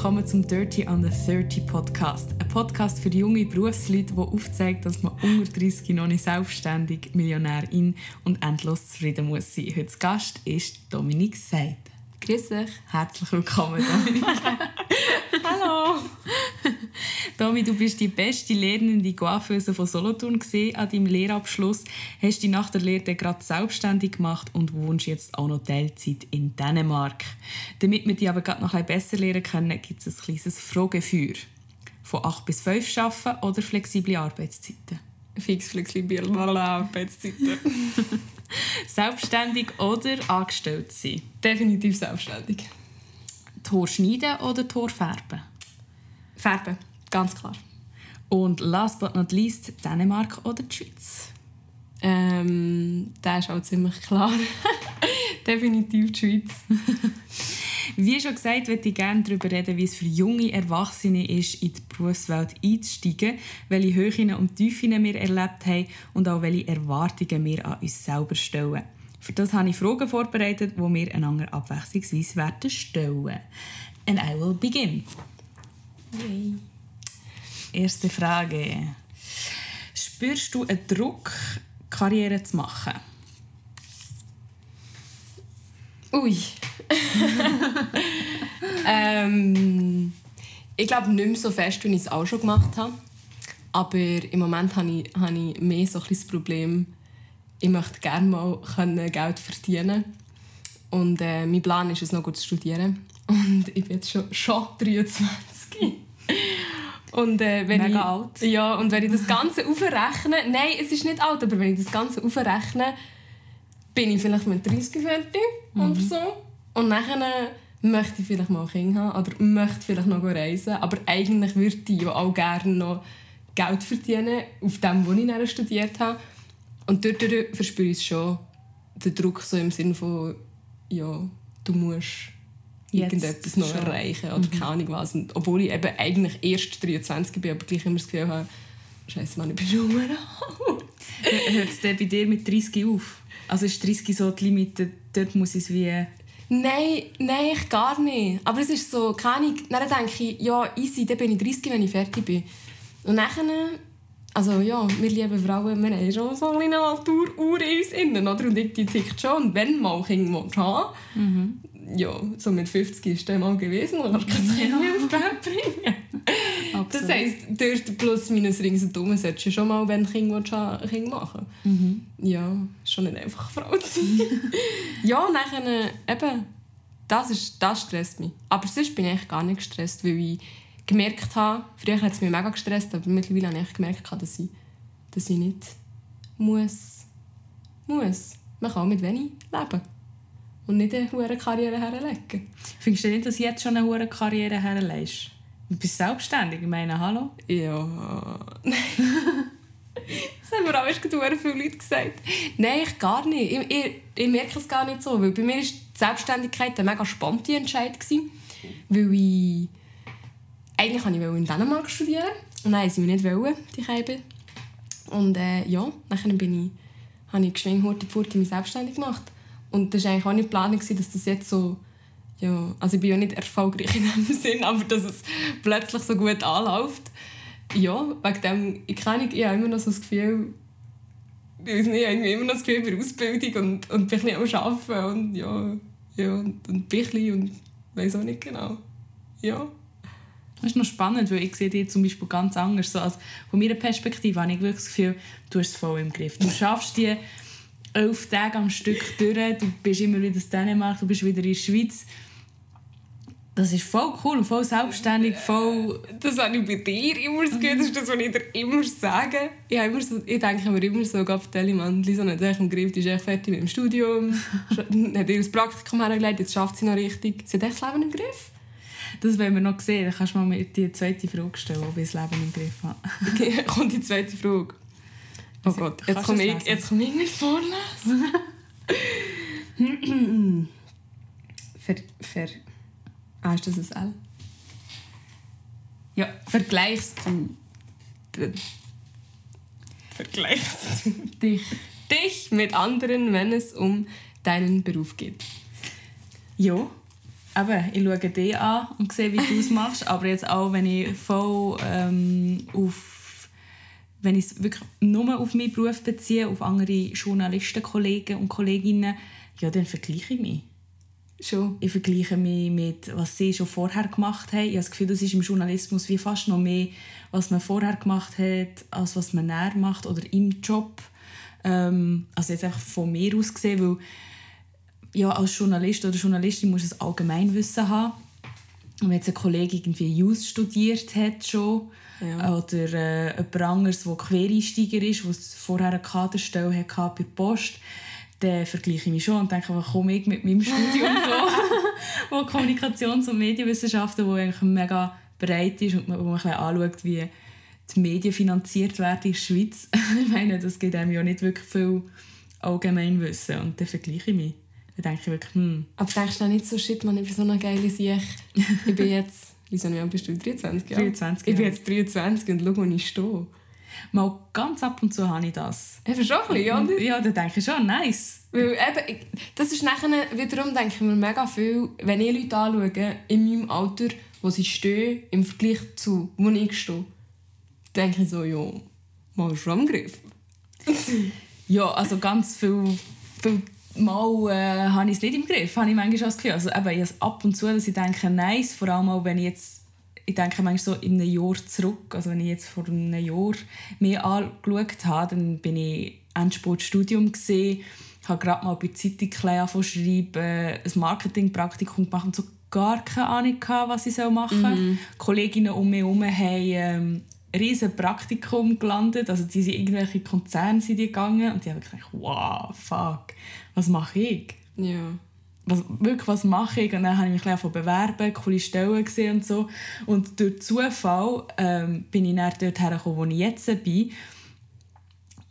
willkommen zum Dirty on the 30 Podcast. Ein Podcast für junge Berufsleute, der aufzeigt, dass man unter 30 noch nicht selbstständig, Millionärin und endlos zufrieden muss sein. Heute Gast ist Dominik Seid. Grüß dich. Herzlich willkommen, Dominik. Hallo. Domi, du bist die beste Lehrende Coiffeuse von Solothurn an deinem Lehrabschluss. Hast dich nach der Lehre gerade selbstständig gemacht und wohnst jetzt auch noch Teilzeit in Dänemark. Damit wir dich aber gerade noch ein besser lernen können, gibt es ein kleines Fragefeuer. Von 8 bis 5 arbeiten oder flexible Arbeitszeiten? Fix flexible Arbeitszeiten. selbstständig oder angestellt sein? Definitiv selbstständig. Tor schneiden oder Tor färben? Färben, ganz klar. Und last but not least, Dänemark oder die Schweiz? Ähm, das ist auch ziemlich klar. Definitiv die Schweiz. Wie schon gesagt, würde ich gerne darüber reden, wie es für junge Erwachsene ist, in die Berufswelt einzusteigen, welche Höhen und Tiefen wir erlebt haben und auch welche Erwartungen wir an uns selber stellen. Für das habe ich Fragen vorbereitet, die wir einander abwechslungsweise werden stellen. And I will begin. Yay. Erste Frage. Spürst du einen Druck, Karriere zu machen? Ui. ähm, ich glaube nicht mehr so fest, wie ich es auch schon gemacht habe. Aber im Moment habe ich, habe ich mehr so ein das Problem, ich möchte gerne mal Geld verdienen Und äh, mein Plan ist es, noch gut zu studieren. Und ich bin jetzt schon, schon 23. Und, äh, wenn Mega ich, alt. Ja, und wenn ich das Ganze aufrechne... Nein, es ist nicht alt, aber wenn ich das Ganze aufrechne, bin ich vielleicht mit 30 fertig mhm. oder so. Und dann möchte ich vielleicht mal ein Kind haben oder möchte vielleicht noch reisen. Aber eigentlich würde ich auch gerne noch Geld verdienen, auf dem, was ich dann studiert habe. Und dort verspüre ich schon den Druck so im Sinne von, ja, du musst Jetzt irgendetwas noch schon. erreichen oder mhm. keine Ahnung was. Und obwohl ich eben eigentlich erst 23 bin, aber gleich immer das Gefühl habe, Scheiße, Mann, ich bin schon alt. Hört es bei dir mit 30 auf? Also ist 30 so die Limite, dort muss es wie... Nein, nein, ich gar nicht. Aber es ist so, keine Ahnung, dann denke ich, ja, easy, dann bin ich 30, wenn ich fertig bin. Und dann also ja, wir lieben Frauen, wir haben schon so eine Naturuhr in uns innen, oder? Und ich, die tickt schon. Und wenn mal Kind haben mhm. Ja, so mit 50 ist der mal gewesen, kannst du kein Kind mehr auf die Welt bringen. das heisst, durch den Plus-Minus ringsherum solltest du schon mal, wenn du Kind haben Kind machen mhm. Ja, ist schon nicht einfach, Frau zu sein. ja, und dann eben, das, ist, das stresst mich. Aber sonst bin ich eigentlich gar nicht gestresst, weil ich gemerkt habe, früher hat es mich mega gestresst, aber mittlerweile habe ich gemerkt, dass ich, dass ich nicht muss, muss. Man kann auch mit wenig leben. Und nicht eine hohe Karriere herlegen. Findest du nicht, dass du jetzt schon eine hohe Karriere herlegst? Du bist selbstständig, ich meine, hallo? Ja. das haben mir auch erst viele Leute gesagt. Nein, ich gar nicht. Ich, ich, ich merke es gar nicht so. Weil bei mir war die Selbstständigkeit ein mega spannender Entscheid. Weil ich eigentlich wollte ich in Dänemark studieren. Und wollten sie mich nicht, die Keibe. Und äh, ja, dann bin ich, habe ich geschwind Pfurti mich selbstständig gemacht. Und das war eigentlich auch nicht Planung, dass das jetzt so... Ja, also ich bin ja nicht erfolgreich in dem Sinn, aber dass es plötzlich so gut anläuft. Ja, wegen dem, ich kenne ich habe immer noch so das Gefühl, ich nicht, irgendwie immer noch das Gefühl bei Ausbildung und, und bin bisschen am Arbeiten und ja, ja und, und bisschen und weiß auch nicht genau. Ja. Das ist noch spannend, weil ich sehe dich zum Beispiel ganz anders. So, also von meiner Perspektive habe ich wirklich das Gefühl, du hast es voll im Griff. Du schaffst die elf Tage am Stück durch, du bist immer wieder in Dänemark, du bist wieder in der Schweiz. Das ist voll cool und voll selbstständig, voll... Das habe ich bei dir immer das Gefühl, das ist das, was ich dir immer sage. Ich, immer so, ich denke mir immer so, Gott, Telemann, Lisa hat es im Griff, die ist echt fertig mit dem Studium, hat ihr das Praktikum hergelegt, jetzt schafft sie noch richtig. Sie hat echt das Leben im Griff. Das wollen wir noch sehen. Dann kannst du mal die zweite Frage stellen, ob ich das Leben im Griff habe. Okay, kommt die zweite Frage. Oh Gott, jetzt komme ich, jetzt komm ich nicht vorlesen. ver, ver, ah, ist das ein L? Ja, vergleichst du... Vergleichst du dich, dich mit anderen, wenn es um deinen Beruf geht? Ja. eben, ich schaue dich an und sehe, wie du es machst, aber jetzt auch, wenn ich voll ähm, auf wenn ich es wirklich nur auf meinen Beruf beziehe, auf andere Journalisten, Kollegen und Kolleginnen, ja, dann vergleiche ich mich. Schon. Ich vergleiche mich mit, was sie schon vorher gemacht haben. Ich habe das Gefühl, das ist im Journalismus wie fast noch mehr, was man vorher gemacht hat, als was man näher macht oder im Job. Ähm, also jetzt einfach von mir aus gesehen, weil ja, als Journalist oder Journalistin muss es Allgemeinwissen haben. Und wenn jetzt ein Kollege irgendwie Jus studiert hat schon, ja. oder äh, jemand anderes, der Quereinsteiger ist, der vorher eine Kaderstelle hatte bei der Post, dann vergleiche ich mich schon und denke, was komme ich mit meinem Studium so, wo Kommunikations- und Medienwissenschaften, wo eigentlich mega breit ist und wo man ein anschaut, wie die Medien finanziert werden in der Schweiz. ich meine, das gibt einem ja nicht wirklich viel Allgemeinwissen und dann vergleiche ich mich. Dann denke ich wirklich, hm. Aber denkst du nicht so, shit, man, ich bin so eine geile Sicht. Ich bin jetzt, wieso bist du 23? Ja? 23, Ich bin jetzt 23 und schau, wo ich stehe. Mal ganz ab und zu habe ich das. Eben schon ein bisschen, oder? Ja, dann denke ich schon, nice. Weil eben, das ist nachher, wiederum denke ich mir mega viel, wenn ich Leute anschaue, in meinem Alter, wo sie stehen, im Vergleich zu wo ich stehe, denke ich so, ja, mal schon am Griff. ja, also ganz viel, viel Mal äh, habe ich es nicht im Griff, habe ich manchmal das Gefühl. Also eben, ich ab und zu, dass ich denke, nice, vor allem auch, wenn ich jetzt ich denke manchmal so in einem Jahr zurück, also wenn ich jetzt vor einem Jahr mehr angeschaut habe, dann bin ich Endsport-Studium gesehen, habe gerade mal bei Zeitung ein schreiben, ein Marketingpraktikum gemacht und so gar keine Ahnung gehabt, was ich machen soll. Mhm. Kolleginnen um mich herum haben ähm, ein riesiges Praktikum gelandet, also die sind irgendwelche Konzerne sind die gegangen und die haben gedacht, wow, fuck, was mache ich? Ja was, wirklich, was mache ich? Und dann habe ich mich ein bewerben, coole Stellen gesehen und so. Und durch Zufall ähm, bin ich dann dort hergekommen, wo ich jetzt bin.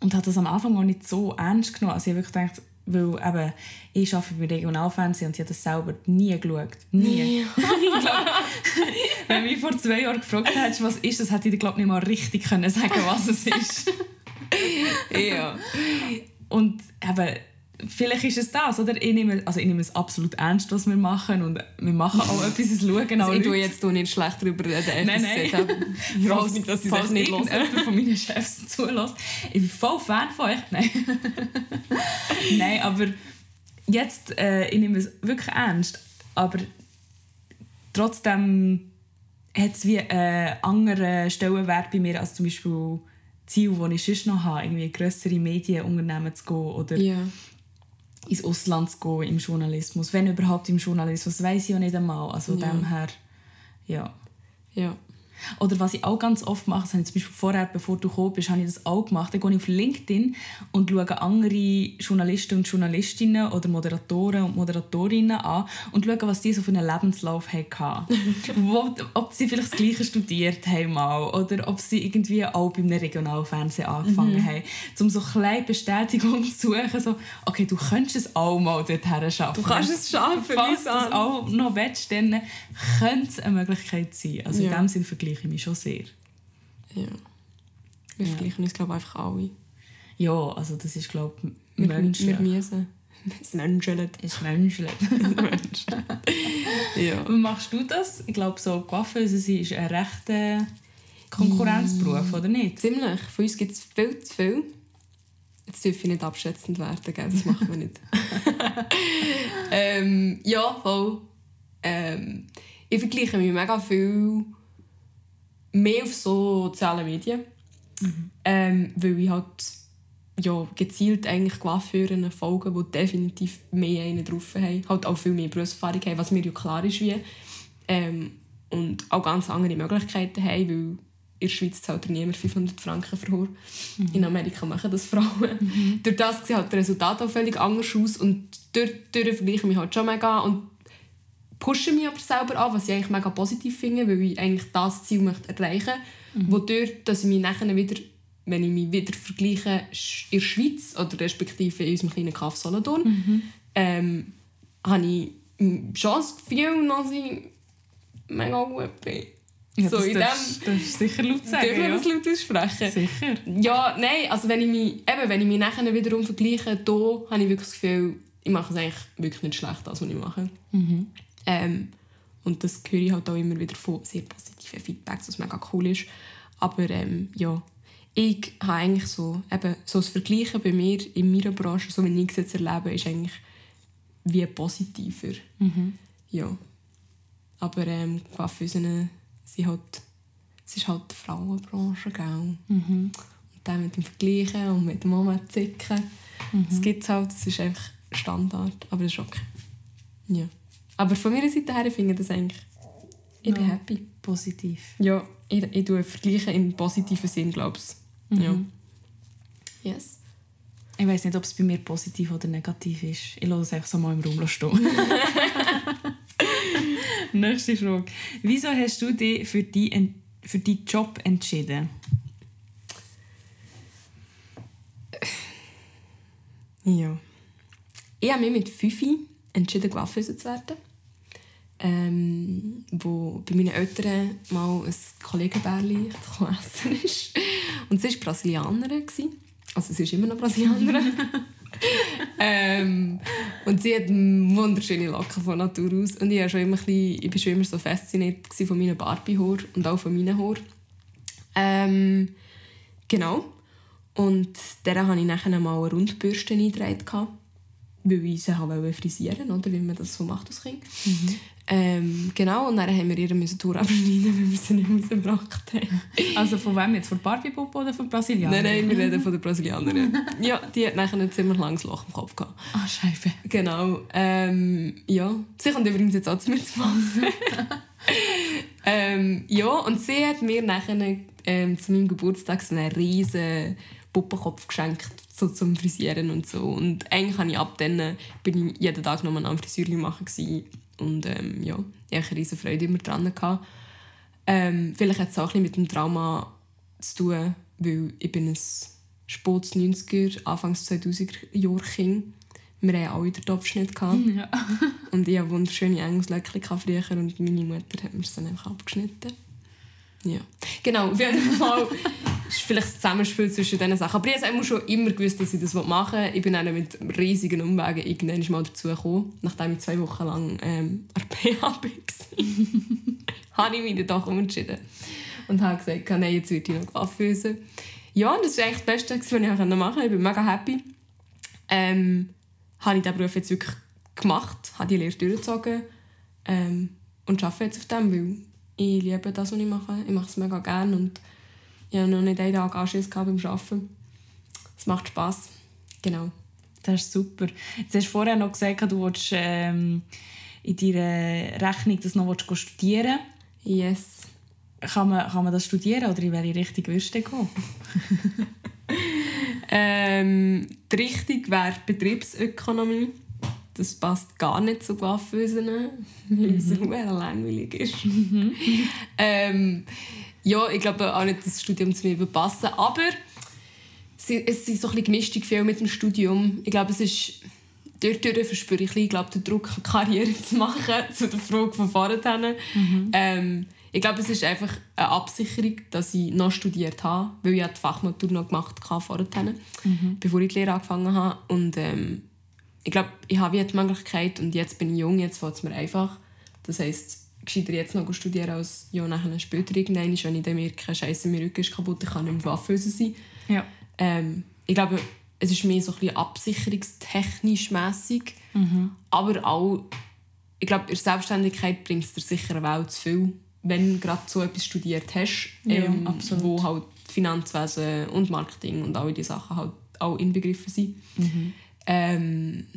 Und habe das am Anfang auch nicht so ernst genommen. Also ich habe wirklich gedacht, weil eben, ich arbeite beim Regionalfernsehen und ich habe das selber nie geschaut. Nie. glaub, wenn du mich vor zwei Jahren gefragt hättest, was ist das, hätte ich glaube nicht mal richtig können sagen was es ist. ja. Und eben, vielleicht ist es das, oder? Ich nehme, also ich nehme es absolut ernst, was wir machen und wir machen auch etwas, es schauen also Ich tue jetzt nicht schlecht darüber reden, nein, nein. Ich hoffe nicht, dass sie es nicht hören. von meinen Chefs zulässt. Ich bin voll Fan von euch. Nein, nein aber jetzt, äh, ich nehme es wirklich ernst, aber trotzdem hat es wie einen anderen Stellenwert bei mir als zum Beispiel Ziel, das ich sonst noch habe, irgendwie grössere Medienunternehmen zu gehen oder yeah ins Ausland zu gehen im Journalismus. Wenn überhaupt im Journalismus, weiß ich ja nicht einmal. Also ja. dem her, ja. Ja. Oder was ich auch ganz oft mache, das habe ich zum Beispiel vorher, bevor du gekommen bist, habe ich das auch gemacht. Dann gehe ich auf LinkedIn und schaue andere Journalisten und Journalistinnen oder Moderatoren und Moderatorinnen an und schaue, was die so für einen Lebenslauf hatten. Ob sie vielleicht das Gleiche studiert haben mal, oder ob sie irgendwie auch bei einem Regionalfernsehen angefangen mhm. haben. Um so kleine Bestätigung zu suchen, so, okay, du könntest es auch mal dorthin schaffen. Du kannst es schaffen, Falls du es auch noch willst, dann könnte es eine Möglichkeit sein. Also ja. in dem Sinne vergleiche ich mich schon sehr. Ja. Wir ja. vergleichen uns, glaube ich, einfach alle. Ja, also das ist, glaube ich, menschlich. Wir müssen. Es menschelt. Es menschelt. ja. Wie machst du das? Ich glaube, so Coiffeuse ist ein rechter Konkurrenzberuf, oder nicht? Ziemlich. Von uns gibt es viel zu viel. Jetzt dürfen wir nicht abschätzend werden, gell? das machen wir nicht. ähm, ja, voll. Ähm, ich vergleiche mich mega viel mehr auf sozialen Medien. Mhm. Ähm, weil ich halt ja, gezielt eigentlich Coiffeuren folgen, die definitiv mehr einen drauf haben. Halt auch viel mehr Berufserfahrung haben, was mir ja klar ist. Wie. Ähm, und auch ganz andere Möglichkeiten haben, weil in der Schweiz zahlt niemand 500 Franken für Haar. Mhm. In Amerika machen das Frauen. Mhm. Durch das sieht halt das Resultat auch völlig anders aus und durch, durch vergleiche ich mich halt schon mega. Und pushe mich aber selber an, was ich eigentlich mega positiv finde, weil ich eigentlich das Ziel möchte erreichen möchte. Mhm. Wodurch, dass ich mich nachher wieder, wenn ich mich wieder vergleiche in der Schweiz oder respektive in unserem kleinen Kaff Solothurn, mhm. ähm, habe ich schon das Gefühl, dass ich mega gut bin. Ja, so, das, in dem, ist sicher laut sagen. Darf man das laut aussprechen? Sicher. Ja, nein, also wenn ich mich, eben, wenn ich mich nachher wiederum vergleiche, da habe ich wirklich das Gefühl, ich mache es eigentlich wirklich nicht schlecht, das, was ich mache. Mhm. Ähm, und das höre ich halt auch immer wieder von sehr positiven Feedbacks, was mega cool ist. Aber ähm, ja, ich habe eigentlich so, eben, so das Vergleichen bei mir in meiner Branche, so wie ich es jetzt erlebe, ist eigentlich wie positiver. Mhm. Ja. Aber ähm, Coiffeusen sind halt, es ist halt die Frauenbranche, gell? Mhm. Und dann mit dem Vergleichen und mit dem Mama zicken, das gibt es halt, das ist einfach Standard, aber das ist okay. Ja. Aber von meiner Seite her finde ich das eigentlich, ich bin Ja. happy. Positiv. Ja, ich, ich tue vergleichen im positiven Sinn, glaube ich. Ja. Yes. Ich weiß nicht, ob es bei mir positiv oder negativ ist. Ich lasse es einfach so mal im Raum stehen. Nächste Frage. Wieso hast du dich für, die, für deinen Job entschieden? Ja. Ich habe mich mit 5 entschieden, Coiffeuse zu werden. Ähm, wo bei meinen Eltern mal ein Kollegenbärli essen ist. Und sie war Brasilianerin. Also sie ist immer noch Brasilianerin. ähm, und sie hat wunderschöne Locken von Natur aus. Und ich, war schon immer ein bisschen, ich war schon immer so fasziniert von meinen Barbie-Haar und auch von meinen Haar. Ähm, genau. Und der hatte ich nachher mal eine Rundbürste eingetragen, weil ich sie wollte frisieren oder wie man das so macht als Kind. Ähm, genau, und dann haben wir ihr müssen die Tour abschneiden, weil wir sie nicht rausgebracht haben. Also von wem jetzt? Von Barbie Puppe oder von Brasilianer? Nein, nein, wir reden von der Brasilianerin. ja, die hat nachher ein ziemlich langes Loch im Kopf gehabt. Ah, Scheibe. Genau. Ähm, ja. Sie kommt übrigens jetzt auch zu mir zu ähm, ja, und sie hat mir nachher ähm, zu meinem Geburtstag so einen riesen Puppenkopf geschenkt, so zum Frisieren und so. Und eigentlich habe ich ab dann bin ich jeden Tag noch mal am Frisürli machen gewesen. Und ähm, ja, ich hatte eine riesen Freude immer dran. Gehabt. Ähm, vielleicht hat es auch ein bisschen mit dem Trauma zu tun, weil ich bin ein spätes 90er, Anfangs 2000er Jahr Kind. Wir hatten alle den Topfschnitt. Ja. Und ich hatte wunderschöne Engelslöckchen früher und meine Mutter hat mir sie dann einfach abgeschnitten. Ja. Genau, auf jeden Fall ist vielleicht das Zusammenspiel zwischen diesen Sachen. Aber ich habe schon immer gewusst, dass ich das machen will. Ich bin dann mit riesigen Umwegen irgendwann mal dazu gekommen, nachdem ich zwei Wochen lang ähm, an PH war. habe ich mich dann doch umentschieden. Und habe gesagt, nein, jetzt würde ich noch Coiffeuse. Ja, und das war eigentlich das Beste, was ich machen konnte. Ich bin mega happy. Ähm, habe ich diesen Beruf jetzt wirklich gemacht, habe die Lehre durchgezogen ähm, und arbeite jetzt auf dem, weil ich liebe das, was ich mache. Ich mache es mega gerne und ich habe noch nicht einen Tag Anschiss gehabt beim Arbeiten. Es macht Spass. Genau. Das ist super. Jetzt hast du vorher noch gesagt, du willst ähm, in deiner Rechnung das noch studieren Yes. kann man, kann man das studieren oder in welche Richtung würdest du gehen? Ähm, die Richtung wäre Betriebsökonomie. Das passt gar nicht zu Coiffeusen, weil es mhm. langweilig ist. ähm, ja, ich glaube auch nicht, dass das Studium zu mir würde passen aber es sind so ein bisschen gemischte Gefühle mit dem Studium. Ich glaube, es ist... Dort verspüre ich ich glaube, den Druck, eine Karriere zu machen, zu der Frage von vorhin. Ähm, ich glaube, es ist einfach eine Absicherung, dass ich noch studiert habe, weil ich die Fachmatur noch gemacht habe vorhin, bevor ich die Lehre angefangen habe. Und ähm, ich glaube, ich habe jetzt die Möglichkeit und jetzt bin ich jung, jetzt fällt es mir einfach. Das heisst, gescheiter jetzt noch studieren als ja, nachher später irgendwann, wenn ich dann merke, Scheiße, mein Rücken ist kaputt, ich kann nicht mehr Waffenhöse sein. Ja. Ähm, ich glaube, es ist mehr so ein bisschen absicherungstechnisch mässig, aber auch, ich glaube, in der Selbstständigkeit bringt es dir sicher eine Welt zu viel, wenn du gerade so etwas studiert hast, Ja, ähm, absolut. wo halt Finanzwesen und Marketing und all diese Sachen halt auch inbegriffen sind. Ähm,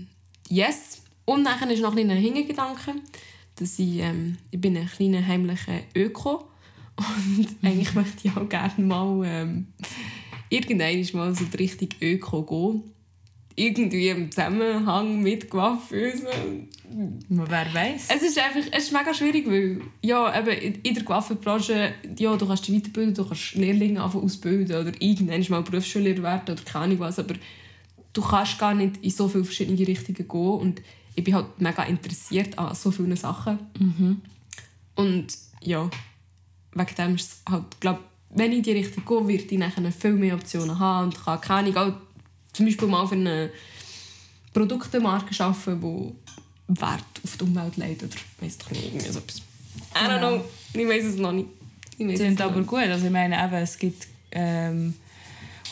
yes. Und dann ist noch ein kleiner Hintergedanke, dass ich, ähm, ich bin ein kleiner heimlicher Öko und eigentlich möchte ich auch gerne mal ähm, irgendwann mal so die Richtung Öko gehen. Irgendwie im Zusammenhang mit Coiffeusen. Wer weiß? Es ist einfach es ist mega schwierig, weil ja, eben in der Coiffeurbranche, ja, du kannst dich weiterbilden, du kannst Lehrlinge ausbilden oder irgendwann mal Berufsschullehrer werden oder keine Ahnung was, aber du kannst gar nicht in so viele verschiedene Richtungen gehen und ich bin halt mega interessiert an so vielen Sachen. Und ja, wegen dem ist es halt, glaub, wenn ich in die Richtung gehe, werde ich nachher viel mehr Optionen haben und kann keine Ahnung, zum Beispiel mal für eine Produktemarke arbeiten, wo Wert auf die Umwelt legt oder weiss doch nicht, irgendwie so etwas. I don't Genau. know, ich weiß es noch nicht. Ich weiss sind es noch aber nicht. gut. Also ich meine, eben, es gibt ähm,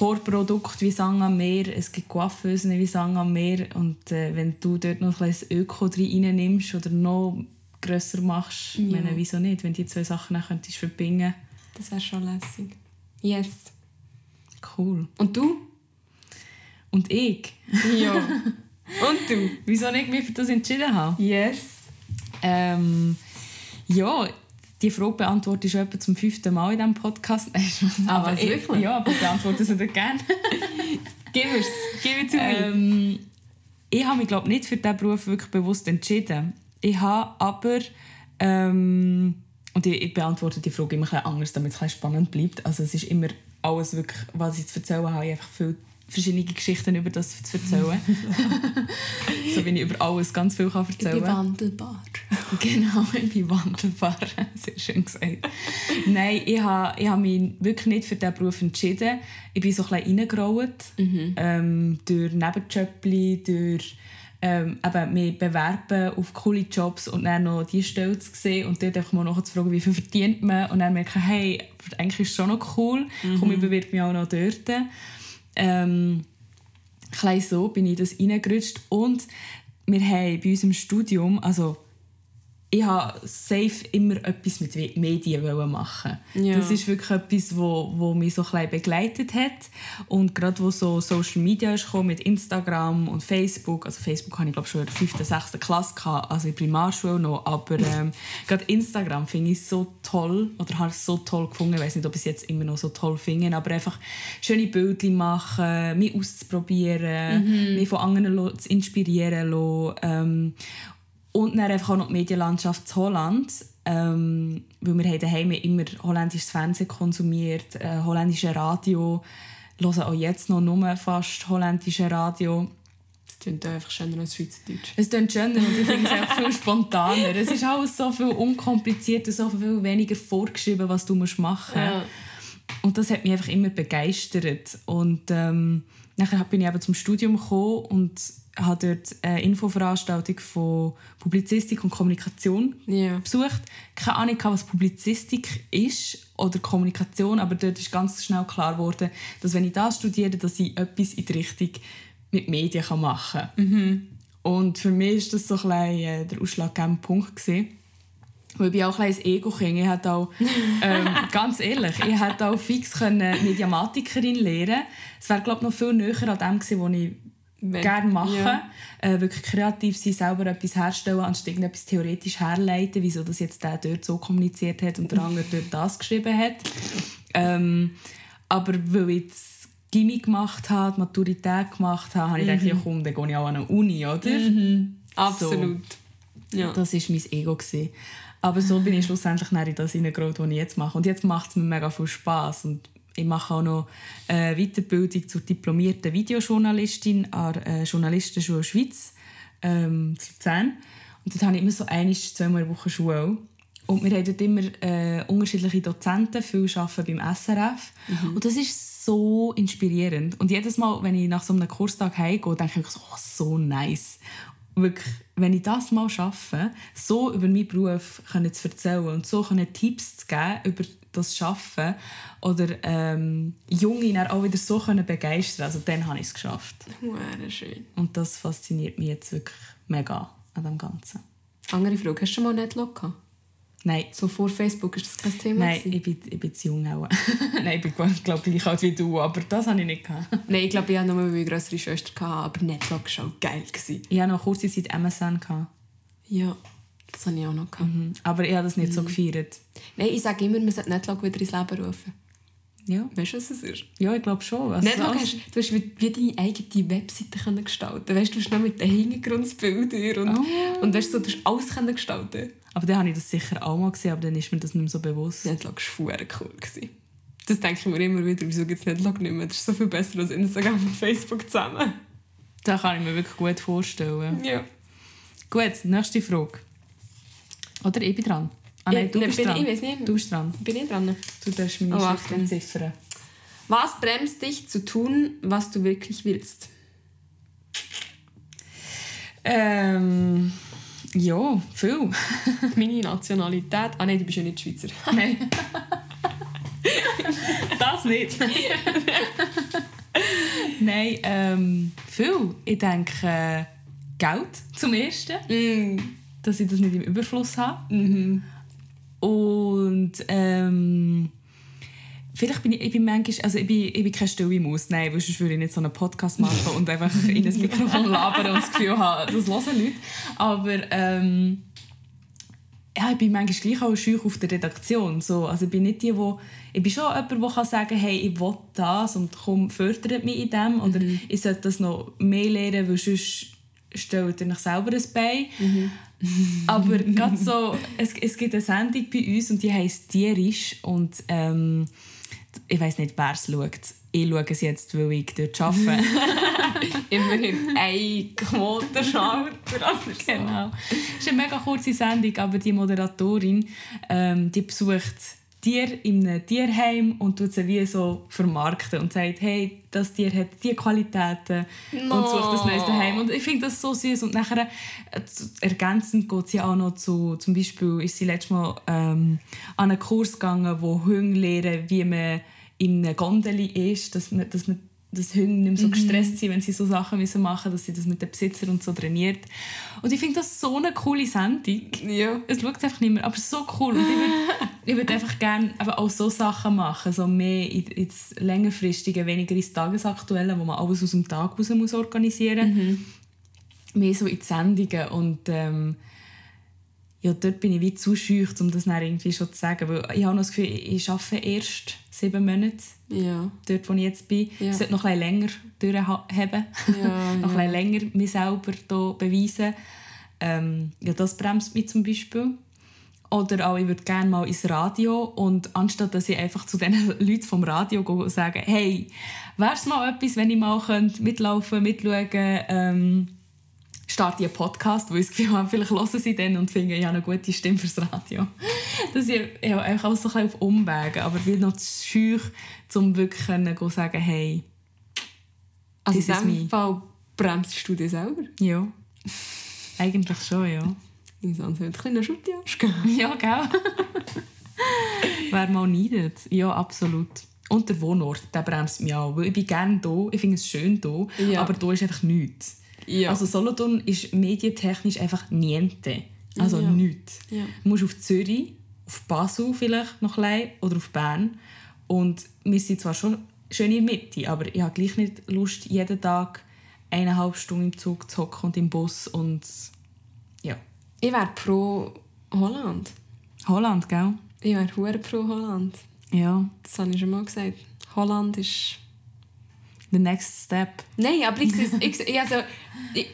Horprodukte wie Sang am Meer, es gibt Coiffeusen wie Sang am Meer. Und äh, wenn du dort noch ein bisschen Öko drin nimmst oder noch grösser machst, ich meine, wieso nicht? Wenn die zwei Sachen dann könntest verbinden Das wäre schon lässig. Yes. cool. Und du? Und ich, Ja. Und du? wieso ich mich für das entschieden habe? Yes. Ähm, ja, die Frage beantworte ich schon etwa zum fünften Mal in diesem Podcast. Was, ich, wirklich? Ja, aber beantworte sie dir gerne. Gib es. Gib es zu mir. ähm, ich habe mich glaube nicht für diesen Beruf wirklich bewusst entschieden. Ich habe aber ähm, und ich, ich beantworte die Frage immer ein bisschen anders, damit es ein bisschen spannend bleibt. Also es ist immer alles wirklich, was ich zu erzählen habe, einfach viele verschiedene Geschichten über das zu erzählen. so wie ich über alles ganz viel kann Ich erzählen bin wandelbar. Genau, ich bin wandelbar. Sehr schön gesagt. Nein, ich habe, ich habe mich wirklich nicht für diesen Beruf entschieden. Ich bin so ein bisschen reingerollt. Ähm, durch Nebenjobs, durch ähm, eben mich bewerben auf coole Jobs und dann noch diese Stelle zu sehen und dort einfach mal nachher zu fragen, wie viel verdient man und dann merken, hey, eigentlich ist es schon noch cool, komm, ich bewerbe mich auch noch dort. Ähm, so bin ich das reingerutscht. Und wir haben bei uns im Studium, also ich habe safe immer etwas mit Medien machen. Ja. Das ist wirklich etwas, wo, wo mich so klein begleitet hat und gerade wo so Social Media ist gekommen, mit Instagram und Facebook, also Facebook habe ich glaube schon in der 5., 6. Klasse gehabt, also in der Primarschule noch, aber ähm, gerade Instagram finde ich so toll oder habe es so toll gefunden, ich weiß nicht, ob ich es jetzt immer noch so toll finde, aber einfach schöne Bilder machen, mich auszuprobieren, mich von anderen zu inspirieren lassen, ähm, und dann einfach auch noch die Medienlandschaft zu Holland. Ähm, weil wir haben daheim immer holländisches Fernsehen konsumiert, äh, holländische Radio, hören auch jetzt noch nur fast holländische Radio. Das klingt einfach schöner als Schweizerdeutsch. Es klingt schöner und ich finde es auch viel spontaner. Es ist alles so viel unkomplizierter, so viel weniger vorgeschrieben, was du machen musst. Ja. Und das hat mich einfach immer begeistert. Und ähm, nachher bin ich eben zum Studium gekommen und habe dort eine Infoveranstaltung von Publizistik und Kommunikation Ja. besucht. Keine Ahnung, was Publizistik ist oder Kommunikation, aber dort ist ganz schnell klar geworden, dass wenn ich das studiere, dass ich etwas in die Richtung mit Medien kann machen kann. Und für mich war das so ein bisschen, äh, der ausschlaggebende Punkt. Gewesen. Weil ich bin auch ein kleines Ego-Kind. Ich hätte auch, ähm, ganz ehrlich, ich hätte auch fix können Mediamatikerin lernen Es wäre, glaube ich, noch viel näher an dem gewesen, was ich Wenn- gerne mache. Ja. Äh, wirklich kreativ sein, selber etwas herstellen, anstatt irgendetwas theoretisch herleiten, wieso das jetzt der dort so kommuniziert hat und der andere dort das geschrieben hat. Ähm, aber weil ich das Gimmick gemacht habe, die Maturität gemacht habe, habe ich gedacht, ja komm, dann gehe ich auch an eine Uni, oder? Absolut. Ja. Das war mein Ego. Gewesen. Aber so bin ich schlussendlich in das hineingerollt, was ich jetzt mache. Und jetzt macht es mir mega viel Spass. Und ich mache auch noch eine Weiterbildung zur diplomierten Videojournalistin an der äh, Journalistenschule Schweiz ähm, zu Luzern. Und dort habe ich immer so ein, zweimal in der Woche Schule. Und wir haben dort immer äh, unterschiedliche Dozenten, viele arbeiten beim SRF. Und das ist so inspirierend. Und jedes Mal, wenn ich nach so einem Kurstag heimgehe, denke ich so, oh, so nice. Wirklich, wenn ich das mal schaffe, so über meinen Beruf können zu erzählen und so können Tipps zu geben über das Schaffen oder ähm, Junge dann auch wieder so können begeistern, also dann habe ich es geschafft. Huere schön. Und das fasziniert mich jetzt wirklich mega an dem Ganzen. Andere Frage. Hast du schon mal Netlog gehabt? Nein, So vor Facebook ist das kein Thema? Nein, gewesen? ich bin, ich bin zu jung auch. Nein, ich bin glaube gleich alt wie du, aber das habe ich nicht gehabt. Nein, ich glaube, ich hatte nur eine größere Schwester, gehabt, aber Netlog war auch geil. Gewesen. Ich hatte noch kurze Zeit MSN. Gehabt. Ja, das hatte ich auch noch. Gehabt. Mhm. Aber ich habe das nicht so gefeiert. Nein, ich sage immer, man sollte Netlog wieder ins Leben rufen. Ja, Weißt du, was es ist? ja ich glaube schon. Netlog alles- hast, du hast wie, wie deine eigene Webseite können gestalten Weißt du, du hast noch mit den Hintergrundbildern und, Oh. und weißt du, du hast alles können gestalten Aber dann habe ich das sicher auch mal gesehen, aber dann ist mir das nicht mehr so bewusst. Netlog war verdammt cool. Gewesen. Das denke ich mir immer wieder, wieso gibt es Netlog nicht mehr? Das ist so viel besser als Instagram und Facebook zusammen. Das kann ich mir wirklich gut vorstellen. Ja. Gut, nächste Frage. Oder ich bin dran. Ah nein, Ja, du bist bin- dran. ich weiss nicht. Du bist dran. Bin ich dran? Du darfst meine Oh, Schrift entziffern. Was bremst dich zu tun, was du wirklich willst? Ähm, Ja, viel. Meine Nationalität. Ah nein, du bist ja nicht Schweizer. Nein. das nicht. Nein, ähm, viel. Ich denke, äh, Geld zum Ersten. Mm. Dass ich das nicht im Überfluss habe. Mhm. Und ähm, vielleicht bin ich, ich bin manchmal, also ich bin, ich bin keine stille Maus, nein, weil sonst würde ich nicht so einen Podcast machen und einfach in ein Mikrofon labern und das Gefühl haben, das hören Leute. Aber ähm, ja, ich bin manchmal gleich auch schüch auf der Redaktion. So. Also ich bin nicht die, wo, ich bin schon jemand, der kann sagen hey, ich will das und komm, fördert mich in dem oder ich sollte das noch mehr lernen, weil sonst stellt ihr euch selber ein Bein. Aber gerade so, es, es gibt eine Sendung bei uns und die heisst «Tierisch» und ähm, ich weiß nicht, wer es schaut. Ich schaue es jetzt, weil ich dort arbeite. Immerhin ein Quotenschalter. genau. Es ist eine mega kurze Sendung, aber die Moderatorin ähm, die besucht Tiere in einem Tierheim und tut sie wie so vermarkten und sagt, hey, das Tier hat diese Qualitäten und sucht das neueste Heim. Und ich finde das so süß. Und nachher, äh, ergänzend geht sie auch noch zu, zum Beispiel ist sie letztes Mal ähm, an einen Kurs gegangen, wo Hunde lernen, wie man in einer Gondel ist, dass man, dass man dass Hunde nicht mehr so gestresst sind, wenn sie so Sachen müssen machen müssen, dass sie das mit den Besitzern und so trainiert. Und ich finde das so eine coole Sendung. Ja. Es schaut einfach nicht mehr, aber so cool. Und ich würde würd einfach gerne auch so Sachen machen, so mehr in- ins längerfristige, weniger ins Tagesaktuelle, wo man alles aus dem Tag raus muss organisieren muss. Mehr so in die Sendungen und ähm, ja, dort bin ich wie zu schüch, um das dann irgendwie schon zu sagen, weil ich habe noch das Gefühl, ich arbeite erst sieben Monate Ja. dort, wo ich jetzt bin. Ja. Ich sollte noch ein bisschen länger durchhaben. Ja, noch ja. ein länger mich selber hier beweisen. Ähm, ja, das bremst mich zum Beispiel. Oder auch, ich würde gerne mal ins Radio und anstatt dass ich einfach zu den Leuten vom Radio gehe und sage, hey, wäre es mal etwas, wenn ich mal könnte mitlaufen, mitschauen, ähm, starte ich einen Podcast, weil ich das Gefühl habe, vielleicht hören sie dann und finden, ich habe eine gute Stimme fürs Radio. Das ist ja, einfach alles so ein bisschen auf Umwegen, aber ich bin noch zu schüch, um wirklich zu sagen, hey, Also in diesem. Fall bremst du dich selber. ja. Eigentlich schon, ja. Ich sage, ein kleiner Schuttiaschke. Ja, gell? Wer mal neidet. Ja, absolut. Und der Wohnort, der bremst mich auch. Weil ich bin gerne hier, ich finde es schön hier, Ja. aber hier ist einfach nichts. Ja. Also Solothurn ist medientechnisch einfach niente. Also Ja. nichts. Ja. Du musst auf Zürich, auf Basel vielleicht noch ein oder auf Bern. Und wir sind zwar schon schön in der Mitte, aber ich habe gleich nicht Lust, jeden Tag eineinhalb Stunden im Zug zu hocken und im Bus und ja. Ich wäre pro Holland. Holland, gell? Ich wäre pro Holland. Ja. Das habe ich schon mal gesagt. Holland ist... The next step. Nein, aber ich, sehe- also,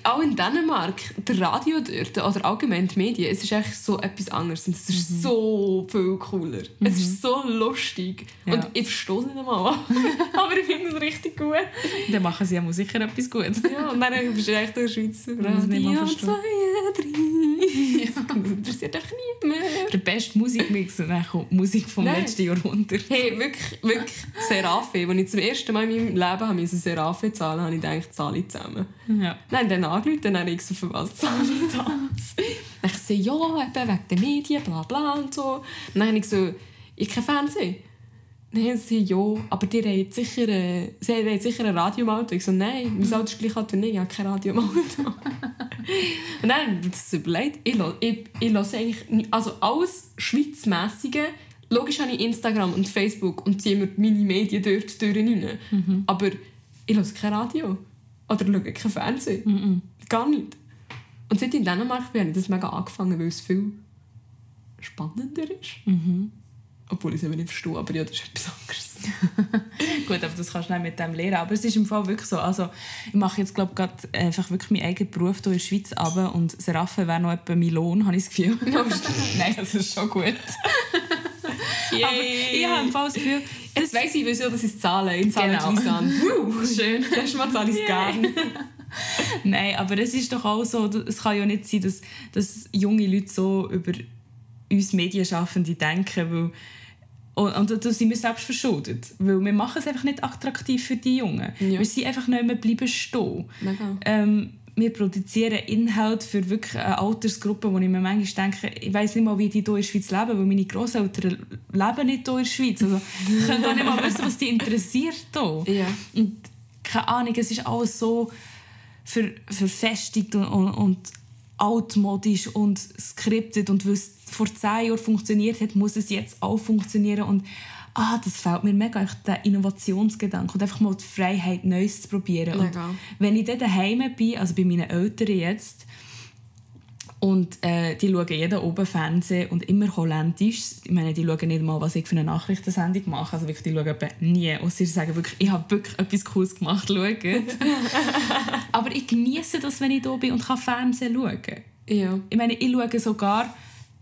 auch in Dänemark, der Radio dort, oder allgemein die Medien, es ist echt so etwas anderes. Und es ist so viel cooler. Es ist so lustig. Ja. Und ich verstehe es nicht einmal. aber ich finde es richtig gut. Dann machen sie ja mal sicher etwas Gutes. Ja, und dann bist du echt der Schweizer. Mal Radio versteht. 2, 3. Das interessiert dich nicht mehr. Der beste Musikmix und dann kommt die Musik vom Nein. letzten Jahrhundert. Hey, wirklich, wirklich Serafe. Als ich zum ersten Mal in meinem Leben habe musste Serafe zahlen habe ich gedacht, zahle ich zusammen. Ja. Dann dann angerufen, dann habe ich so, für was zahle ich das? Dann ich so, ja, eben wegen der Medien, bla bla und so. Und dann habe ich so, ich kein Fernsehen. Dann haben sie ja, aber die haben sicher, äh, sie haben sicher ein Radioauto. Ich so, nein, mein Auto ist gleich Auto nicht, ich habe kein Radioauto. und dann habe ich das überlegt, ich ich, ich höre eigentlich, also alles Schweizmässige, logisch habe ich Instagram und Facebook und ziehe mir meine Medien dort durch rein. Aber ich höre kein Radio. Oder schaue kein Fernsehen. Gar nicht. Und seit ich in Dänemark bin, habe ich das mega angefangen, weil es viel spannender ist. Obwohl ich es eben nicht verstehe, aber ja, das ist etwas anderes. Gut, aber das kannst du nicht mit dem lernen. Aber es ist im Fall wirklich so. Also, ich mache jetzt, glaube ich, einfach wirklich meinen eigenen Beruf hier in der Schweiz ab und Seraphe wäre noch etwa mein Lohn, habe ich das Gefühl. Nein, das ist schon gut. Aber ich habe im Fall das Gefühl, Jetzt weiss ich, wieso dass ich es zahle. Ich zahle Genau. Lisan. Schön. Das Mal zahle ich es gerne. Nein, aber es ist doch auch so, es kann ja nicht sein, dass, dass junge Leute so über uns Medienschaffende denken, weil und, und da sind wir selbst verschuldet, weil wir machen es einfach nicht attraktiv für die Jungen. Ja. Wir sind einfach nicht mehr bleiben stehen. Ähm, wir produzieren Inhalt für wirklich eine Altersgruppe, wo ich mir manchmal denke, ich weiß nicht mal, wie die hier in der Schweiz leben, weil meine Großeltern leben nicht hier in der Schweiz. Also, ich kann gar nicht mal wissen, was die interessiert hier. Ja. Und keine Ahnung, es ist alles so ver verfestigt und, und, und altmodisch und skriptet und es vor zehn Jahren funktioniert hat, muss es jetzt auch funktionieren und ah, das fällt mir mega, einfach der Innovationsgedanke und einfach mal die Freiheit, Neues zu probieren. Mega. Und wenn ich dann daheim bin, also bei meinen Eltern jetzt, und äh, die schauen jeden oben Fernsehen und immer holländisch. Ich meine, die schauen nicht mal, was ich für eine Nachrichtensendung mache. Also wirklich, die schauen nie. Und sie sagen wirklich, ich habe wirklich etwas Cooles gemacht, schaut. Aber ich genieße das, wenn ich da bin und kann Fernsehen schauen. Ja. Ich meine, ich schaue sogar,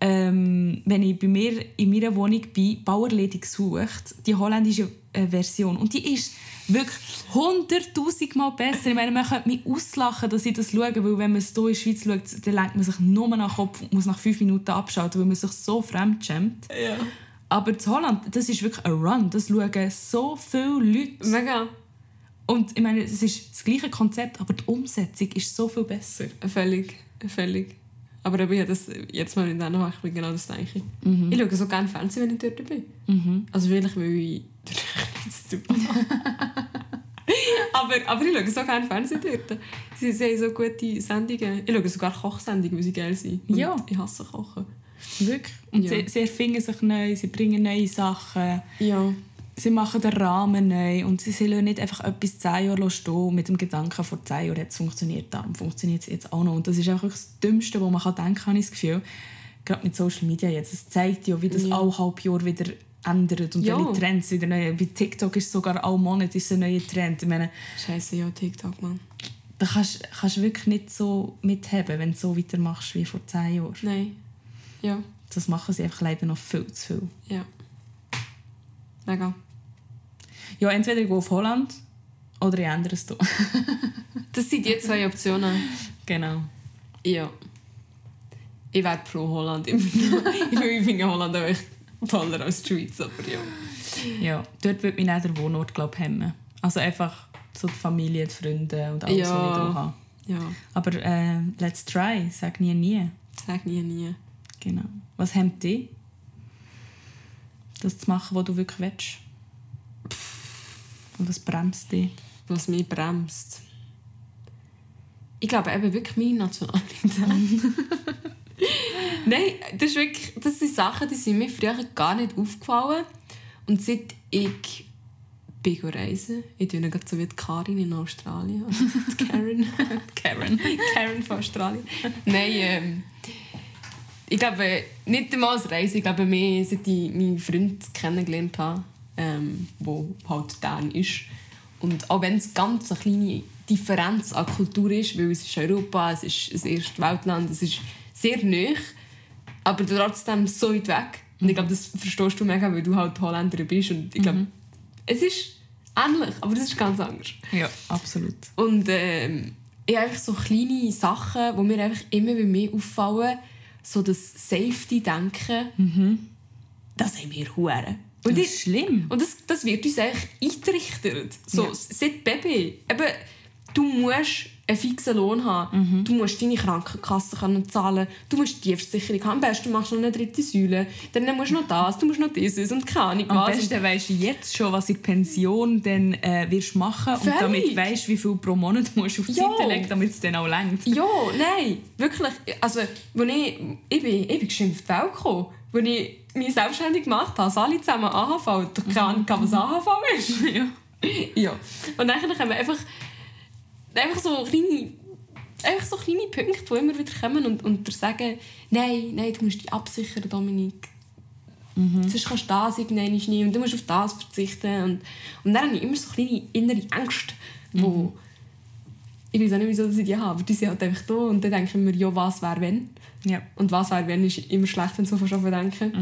ähm, wenn ich bei mir in meiner Wohnung bin, Bauerledig sucht, die holländische äh, Version. Und die ist wirklich hunderttausend Mal besser. Ich meine, man könnte mich auslachen, dass ich das schaue, weil wenn man es hier in der Schweiz schaut, dann lenkt man sich nur nach den Kopf und muss nach fünf Minuten abschalten, weil man sich so fremdschämt. Ja. Aber in Holland, das ist wirklich ein Run. Das schauen so viele Leute. Mega. Und ich meine, es ist das gleiche Konzept, aber die Umsetzung ist so viel besser. Völlig. Völlig. Aber ich das jetzt mal in Dänemark bin, genau das denke ich. Ich schaue so gerne Fernsehen, wenn ich dort bin. Also vielleicht, weil ich dort nichts zu tun aber, aber ich schaue so gerne Fernsehen dort. Sie, sie haben so gute Sendungen. Ich schaue sogar Kochsendungen, weil sie geil sind. Und Ja. Ich hasse Kochen. Wirklich. Und Ja. sie, sie erfinden sich neu, sie bringen neue Sachen. Ja. Sie machen den Rahmen neu und sie sollen nicht einfach etwas zehn Jahre stehen mit dem Gedanken, vor zehn Jahren hat es funktioniert, darum funktioniert es jetzt auch noch. Und das ist einfach das Dümmste, was man kann denken kann, habe ich das Gefühl. Gerade mit Social Media jetzt. Es zeigt ja, wie das Ja. alle halb Jahr wieder ändert und Ja. welche Trends wieder neu. Bei TikTok ist sogar alle Monate ist ein neuer Trend. Ich meine, Scheiße, ja, TikTok, Mann. da kannst du wirklich nicht so mitheben, wenn du so weitermachst wie vor zehn Jahren. Nein. Ja. Das machen sie einfach leider noch viel zu viel. Ja. Mega. Ja, entweder ich gehe auf Holland oder ich ändere es hier. Das sind die zwei Optionen. genau. Ja. Ich wäre pro Holland. ich finde Holland auch echt toller als die Schweiz, aber ja. Ja, dort würde mich dann der Wohnort glaub, hemmen. Also einfach so die Familie, die Freunde und alles, Ja. was ich hier habe. Ja, Aber äh, let's try, sag nie nie. sag nie, nie. Genau. Was hemmt dich? Das zu machen, was du wirklich willst? Was bremst dich? Was mich bremst. Ich glaube eben wirklich meine Nationalität. Nein, das, ist wirklich, das sind Sachen, die sind mir früher gar nicht aufgefallen. Und seit ich bin reisen, ich tue gerade so wie die Karin in Australien. Die Karen. Karen. Karen von Australien. Nein, ähm, ich glaube, nicht einmal als Reise, ich glaube mehr, seit ich meinen Freund kennengelernt habe, ähm, der halt Dän ist. Und auch wenn es ganz eine kleine Differenz an Kultur ist, weil es ist Europa, es ist das erste Weltland, es ist sehr nah, aber trotzdem so weit weg. Und ich glaube, das verstehst du mega, weil du halt Holländer bist. Und ich glaube, es ist ähnlich, aber das ist ganz anders. Ja, absolut. Und ähm, ich habe einfach so kleine Sachen, die mir einfach immer mehr auffallen, so das Safety-Denken, das haben wir Huren. Und, Das ist schlimm. und das, das wird uns eigentlich eingerichtet. So, Ja. seit Baby. Eben, du musst einen fixen Lohn haben. Du musst deine Krankenkasse können zahlen. Du musst die Versicherung haben. Am besten machst du noch eine dritte Säule. Dann musst du noch das, du musst noch dieses und keine Ahnung Am was. besten weisst du jetzt schon, was in der Pension dann, äh, wirst machen und Völlig. damit weißt, wie viel pro Monat musst du auf die Ja. Seite legen, damit es dann auch längt. Ja, nein, wirklich. Also, als ich, ich, bin, ich bin geschimpft Welt gekommen, als ich mich selbstständig gemacht habe, also alle zusammen AHV, ich keine Ahnung, was AHV ist. ja. ja. Und dann haben wir einfach, einfach so kleine, einfach so kleine Punkte, die immer wieder kommen und, und dir sagen, nein, nein, du musst dich absichern, Dominik. Sonst kannst du das irgendwann nicht und du musst auf das verzichten. Und, und dann habe ich immer so kleine innere Ängste, wo ich weiß auch nicht, wieso ich die habe, aber die sind halt einfach da und dann denke ich mir, ja, was wäre wenn? Ja. Und was wäre wenn, ist immer schlecht, wenn du so denken.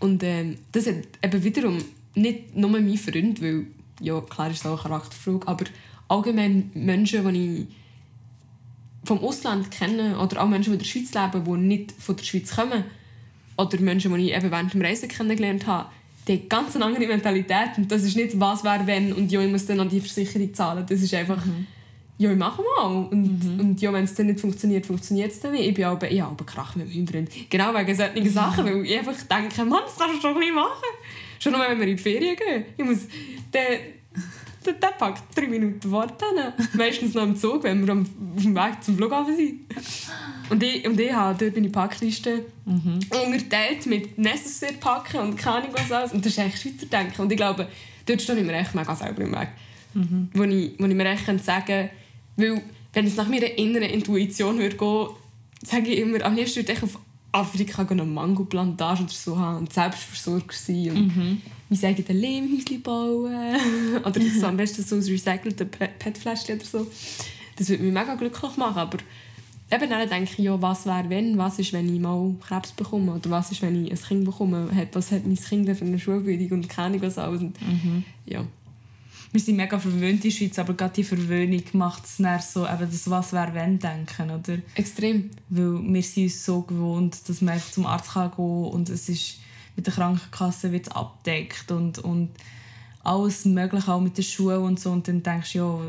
Und ähm, das hat eben wiederum nicht nur mein Freund, weil, ja, klar ist es auch eine Charakterfrage, aber allgemein Menschen, die ich vom Ausland kenne oder auch Menschen, die in der Schweiz leben, die nicht von der Schweiz kommen oder Menschen, die ich eben während dem Reisen kennengelernt habe, die haben ganz eine andere Mentalität und das ist nicht «was wäre wenn» und «ja, ich muss dann an die Versicherung zahlen». Das ist einfach ja, ich mache mal. Und, mhm. und ja, wenn es dann nicht funktioniert, funktioniert es dann nicht. Ich bin aber, ich habe Krach mit meinem Freund. Genau wegen solchen mhm. Sachen, weil ich einfach denke, Mann, das kannst du doch nicht machen. Schon nur, wenn wir in die Ferien gehen. Ich muss... Der, der, der packt drei Minuten Wort hin. Meistens noch im Zug, wenn wir auf dem Weg zum Flughafen sind. Und ich, und ich habe dort meine Packliste mhm. unterteilt mit necessary packen und keine Ahnung was alles. Und das ist eigentlich Schweizer Denken. Und ich glaube, dort stehe ich mir echt mega selber im Weg. Mhm. Wo, ich, wo ich mir echt sagen kann, weil, wenn es nach meiner inneren Intuition würde gehen, sage ich immer, am liebsten würde ich auf Afrika eine Mango-Plantage oder so haben und Selbstversorger sein und mhm. mein eigenes Lehmhäuschen bauen. oder das am besten so ein recycelte PET-Fläschchen oder so. Das würde mich mega glücklich machen, aber eben dann denke ich, ja, was wäre wenn, was ist, wenn ich mal Krebs bekomme oder was ist, wenn ich ein Kind bekomme, was hat mein Kind für eine Schulbildung und keine was alles. Mhm. Ja wir sind mega verwöhnt in der Schweiz, aber gerade die Verwöhnung macht es dann so, eben das «Was wäre wenn» denken, oder? Extrem. Weil wir sind uns so gewohnt, dass man zum Arzt kann gehen und es ist mit der Krankenkasse wird abdeckt und, und alles mögliche, auch mit den Schuhen und so und dann denkst du, ja,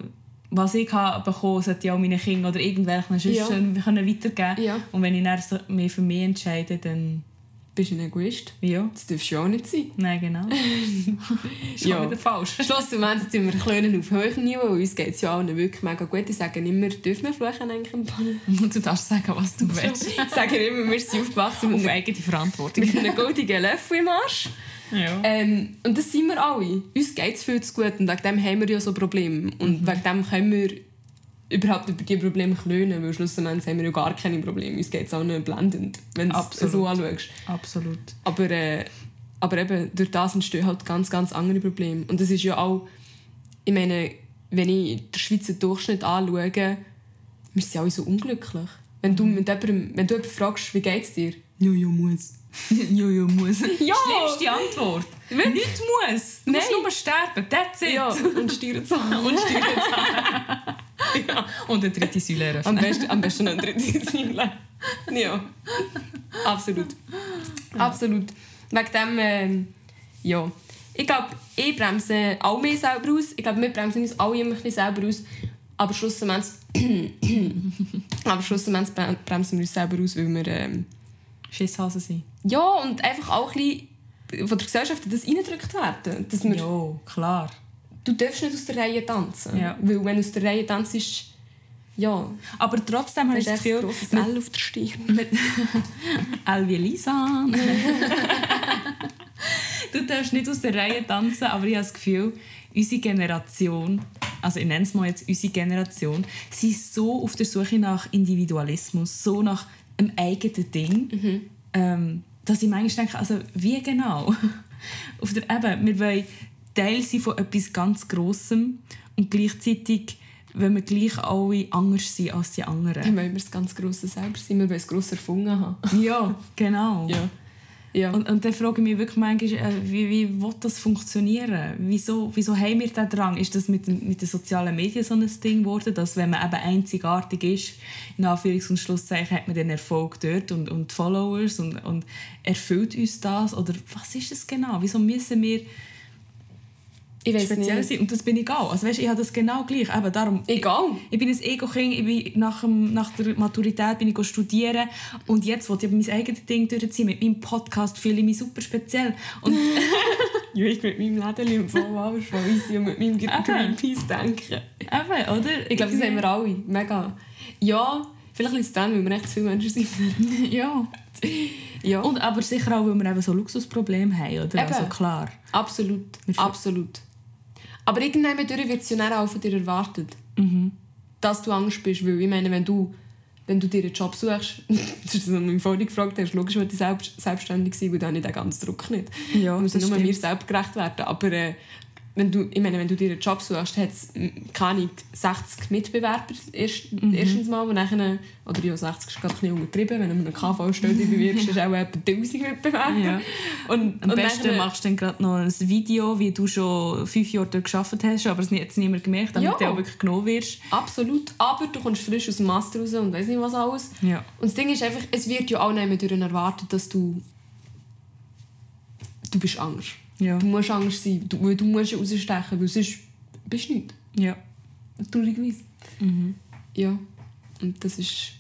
was ich habe bekommen, sollte ich auch meinen Kindern oder irgendwelchen sonst ja. können weitergeben ja. Und wenn ich dann so mehr für mich entscheide, dann bist ein Egoist. Ja. Das darfst du auch nicht sein. Nein, genau. ist ja. wieder falsch. Schlussendlich sind wir kleinen auf höherem Niveau. Uns geht es ja allen wirklich mega gut. Ich sage immer, dürfen wir fluchen eigentlich Du darfst sagen, was du willst. ich sage immer, wir sind aufgewachsen auf eigene Verantwortung. Mit einem goldigen Löffel im Arsch. Ja. Ähm, und das sind wir alle. Uns geht es viel zu gut und wegen dem haben wir ja so Probleme. Und mhm. wegen dem können wir überhaupt über diese Probleme klönen, weil schlussendlich haben wir ja gar keine Probleme. Uns geht es auch nicht blendend, wenn du es so anschaust. Absolut. Aber, äh, aber eben, durch das entstehen halt ganz, ganz andere Probleme. Und das ist ja auch, ich meine, wenn ich den Schweizer Durchschnitt anschaue, wir sind alle so unglücklich. Wenn du, mit jemandem, wenn du jemanden fragst, wie geht es dir? Ja, ja, muss. ja, ja, muss. Ja! Schlimmste Antwort. Wirklich? Nicht muss. Du Nein. musst nur sterben. That's it. Ja, und Steuern zahlen. und Steuern zahlen. Ja. Und eine dritte Säule eröffnen. Am besten, am besten eine dritte Säule. ja. Absolut. Absolut. Wegen dem, äh, ja. Ich glaube, ich bremse auch mehr selber aus. Ich glaube, wir bremsen uns alle immer ein bisschen selber aus. Aber schlussendlich, aber schlussendlich bremsen wir uns selber aus, weil wir... Ähm, Schisshasen sind. Ja, und einfach auch ein bisschen von der Gesellschaft das reingedrückt werden. Dass wir, ja, klar. Du darfst nicht aus der Reihe tanzen. Ja. Weil wenn du aus der Reihe tanzt, ja. Aber trotzdem habe ich das Gefühl... grosses L auf der Stirn. L wie Lisa. du darfst nicht aus der Reihe tanzen, aber ich habe das Gefühl, unsere Generation, also ich nenne es mal jetzt unsere Generation, sie ist so auf der Suche nach Individualismus, so nach einem eigenen Ding, mhm. ähm, dass ich manchmal denke, also wie genau? Auf der, eben, wir wollen Teil sein von etwas ganz Grossem und gleichzeitig wenn wir gleich alle anders sind als die anderen. Dann wollen wir das ganz Grosse selber sein, wir wollen es gross erfunden haben. ja, genau. Ja. Ja. Und, und dann frage ich mich wirklich manchmal, äh, wie, wie will das funktionieren? Wieso, wieso haben wir diesen Drang? Ist das mit, mit den sozialen Medien so ein Ding geworden, dass wenn man eben einzigartig ist, in Anführungs- und Schlusszeichen, hat man den Erfolg dort und, und Followers und, und erfüllt uns das? Oder was ist es genau? Wieso müssen wir ich weiß speziell nicht. sein. Und das bin ich auch. Also weißt, ich habe das genau gleich. Eben darum, Egal. Ich, ich bin ein Ego-Kind. Ich bin nach, dem, nach der Maturität bin ich studieren. Und jetzt wollte ich mein eigenes Ding durchziehen. Mit meinem Podcast fühle ich mich super speziell. Und ja, ich mit meinem Läden im Vollwasch von uns und mit meinem Greenpeace denken. Eben, oder? Ich glaube, das haben wir alle. Mega. Ja, vielleicht ist es dann, weil wir echt zu viele Menschen sind. ja. ja. Und aber sicher auch, weil wir eben so Luxusprobleme haben, oder? Eben. Also klar. Absolut. Absolut. Aber irgendwann wird es ja auch von dir erwartet, mhm. dass du Angst bist. Weil ich meine, wenn du, wenn du dir einen Job suchst, das ist das, was du mich vorhin gefragt hast, logisch, wenn du selbst, selbstständig sein, weil dann nicht den ganzen Druck nicht. Ja, wir müssen nur stimmt. mir selbst gerecht werden. Aber äh, wenn du, ich meine, wenn du dir einen Job suchst, hat es keine 60 Mitbewerber erst, mhm. erstens mal und dann, oder ja, 60 ist gerade ein bisschen untertrieben, wenn du einen KV-Stelle bewirbst, ist auch etwa 1000 Mitbewerber. Ja. Und, Am und besten dann, machst du dann gerade noch ein Video, wie du schon fünf Jahre dort gearbeitet hast, aber es hat jetzt niemand gemerkt, damit ja. du auch wirklich genommen wirst. Absolut, aber du kommst frisch aus dem Master raus und weiss nicht was alles. Ja. Und das Ding ist einfach, es wird ja auch nicht mehr erwartet, dass du du bist Angst. Ja. Du musst Angst sein, du, du musst rausstechen, weil sonst bist du nicht. Ja. traurigerweise. Ja, und das ist,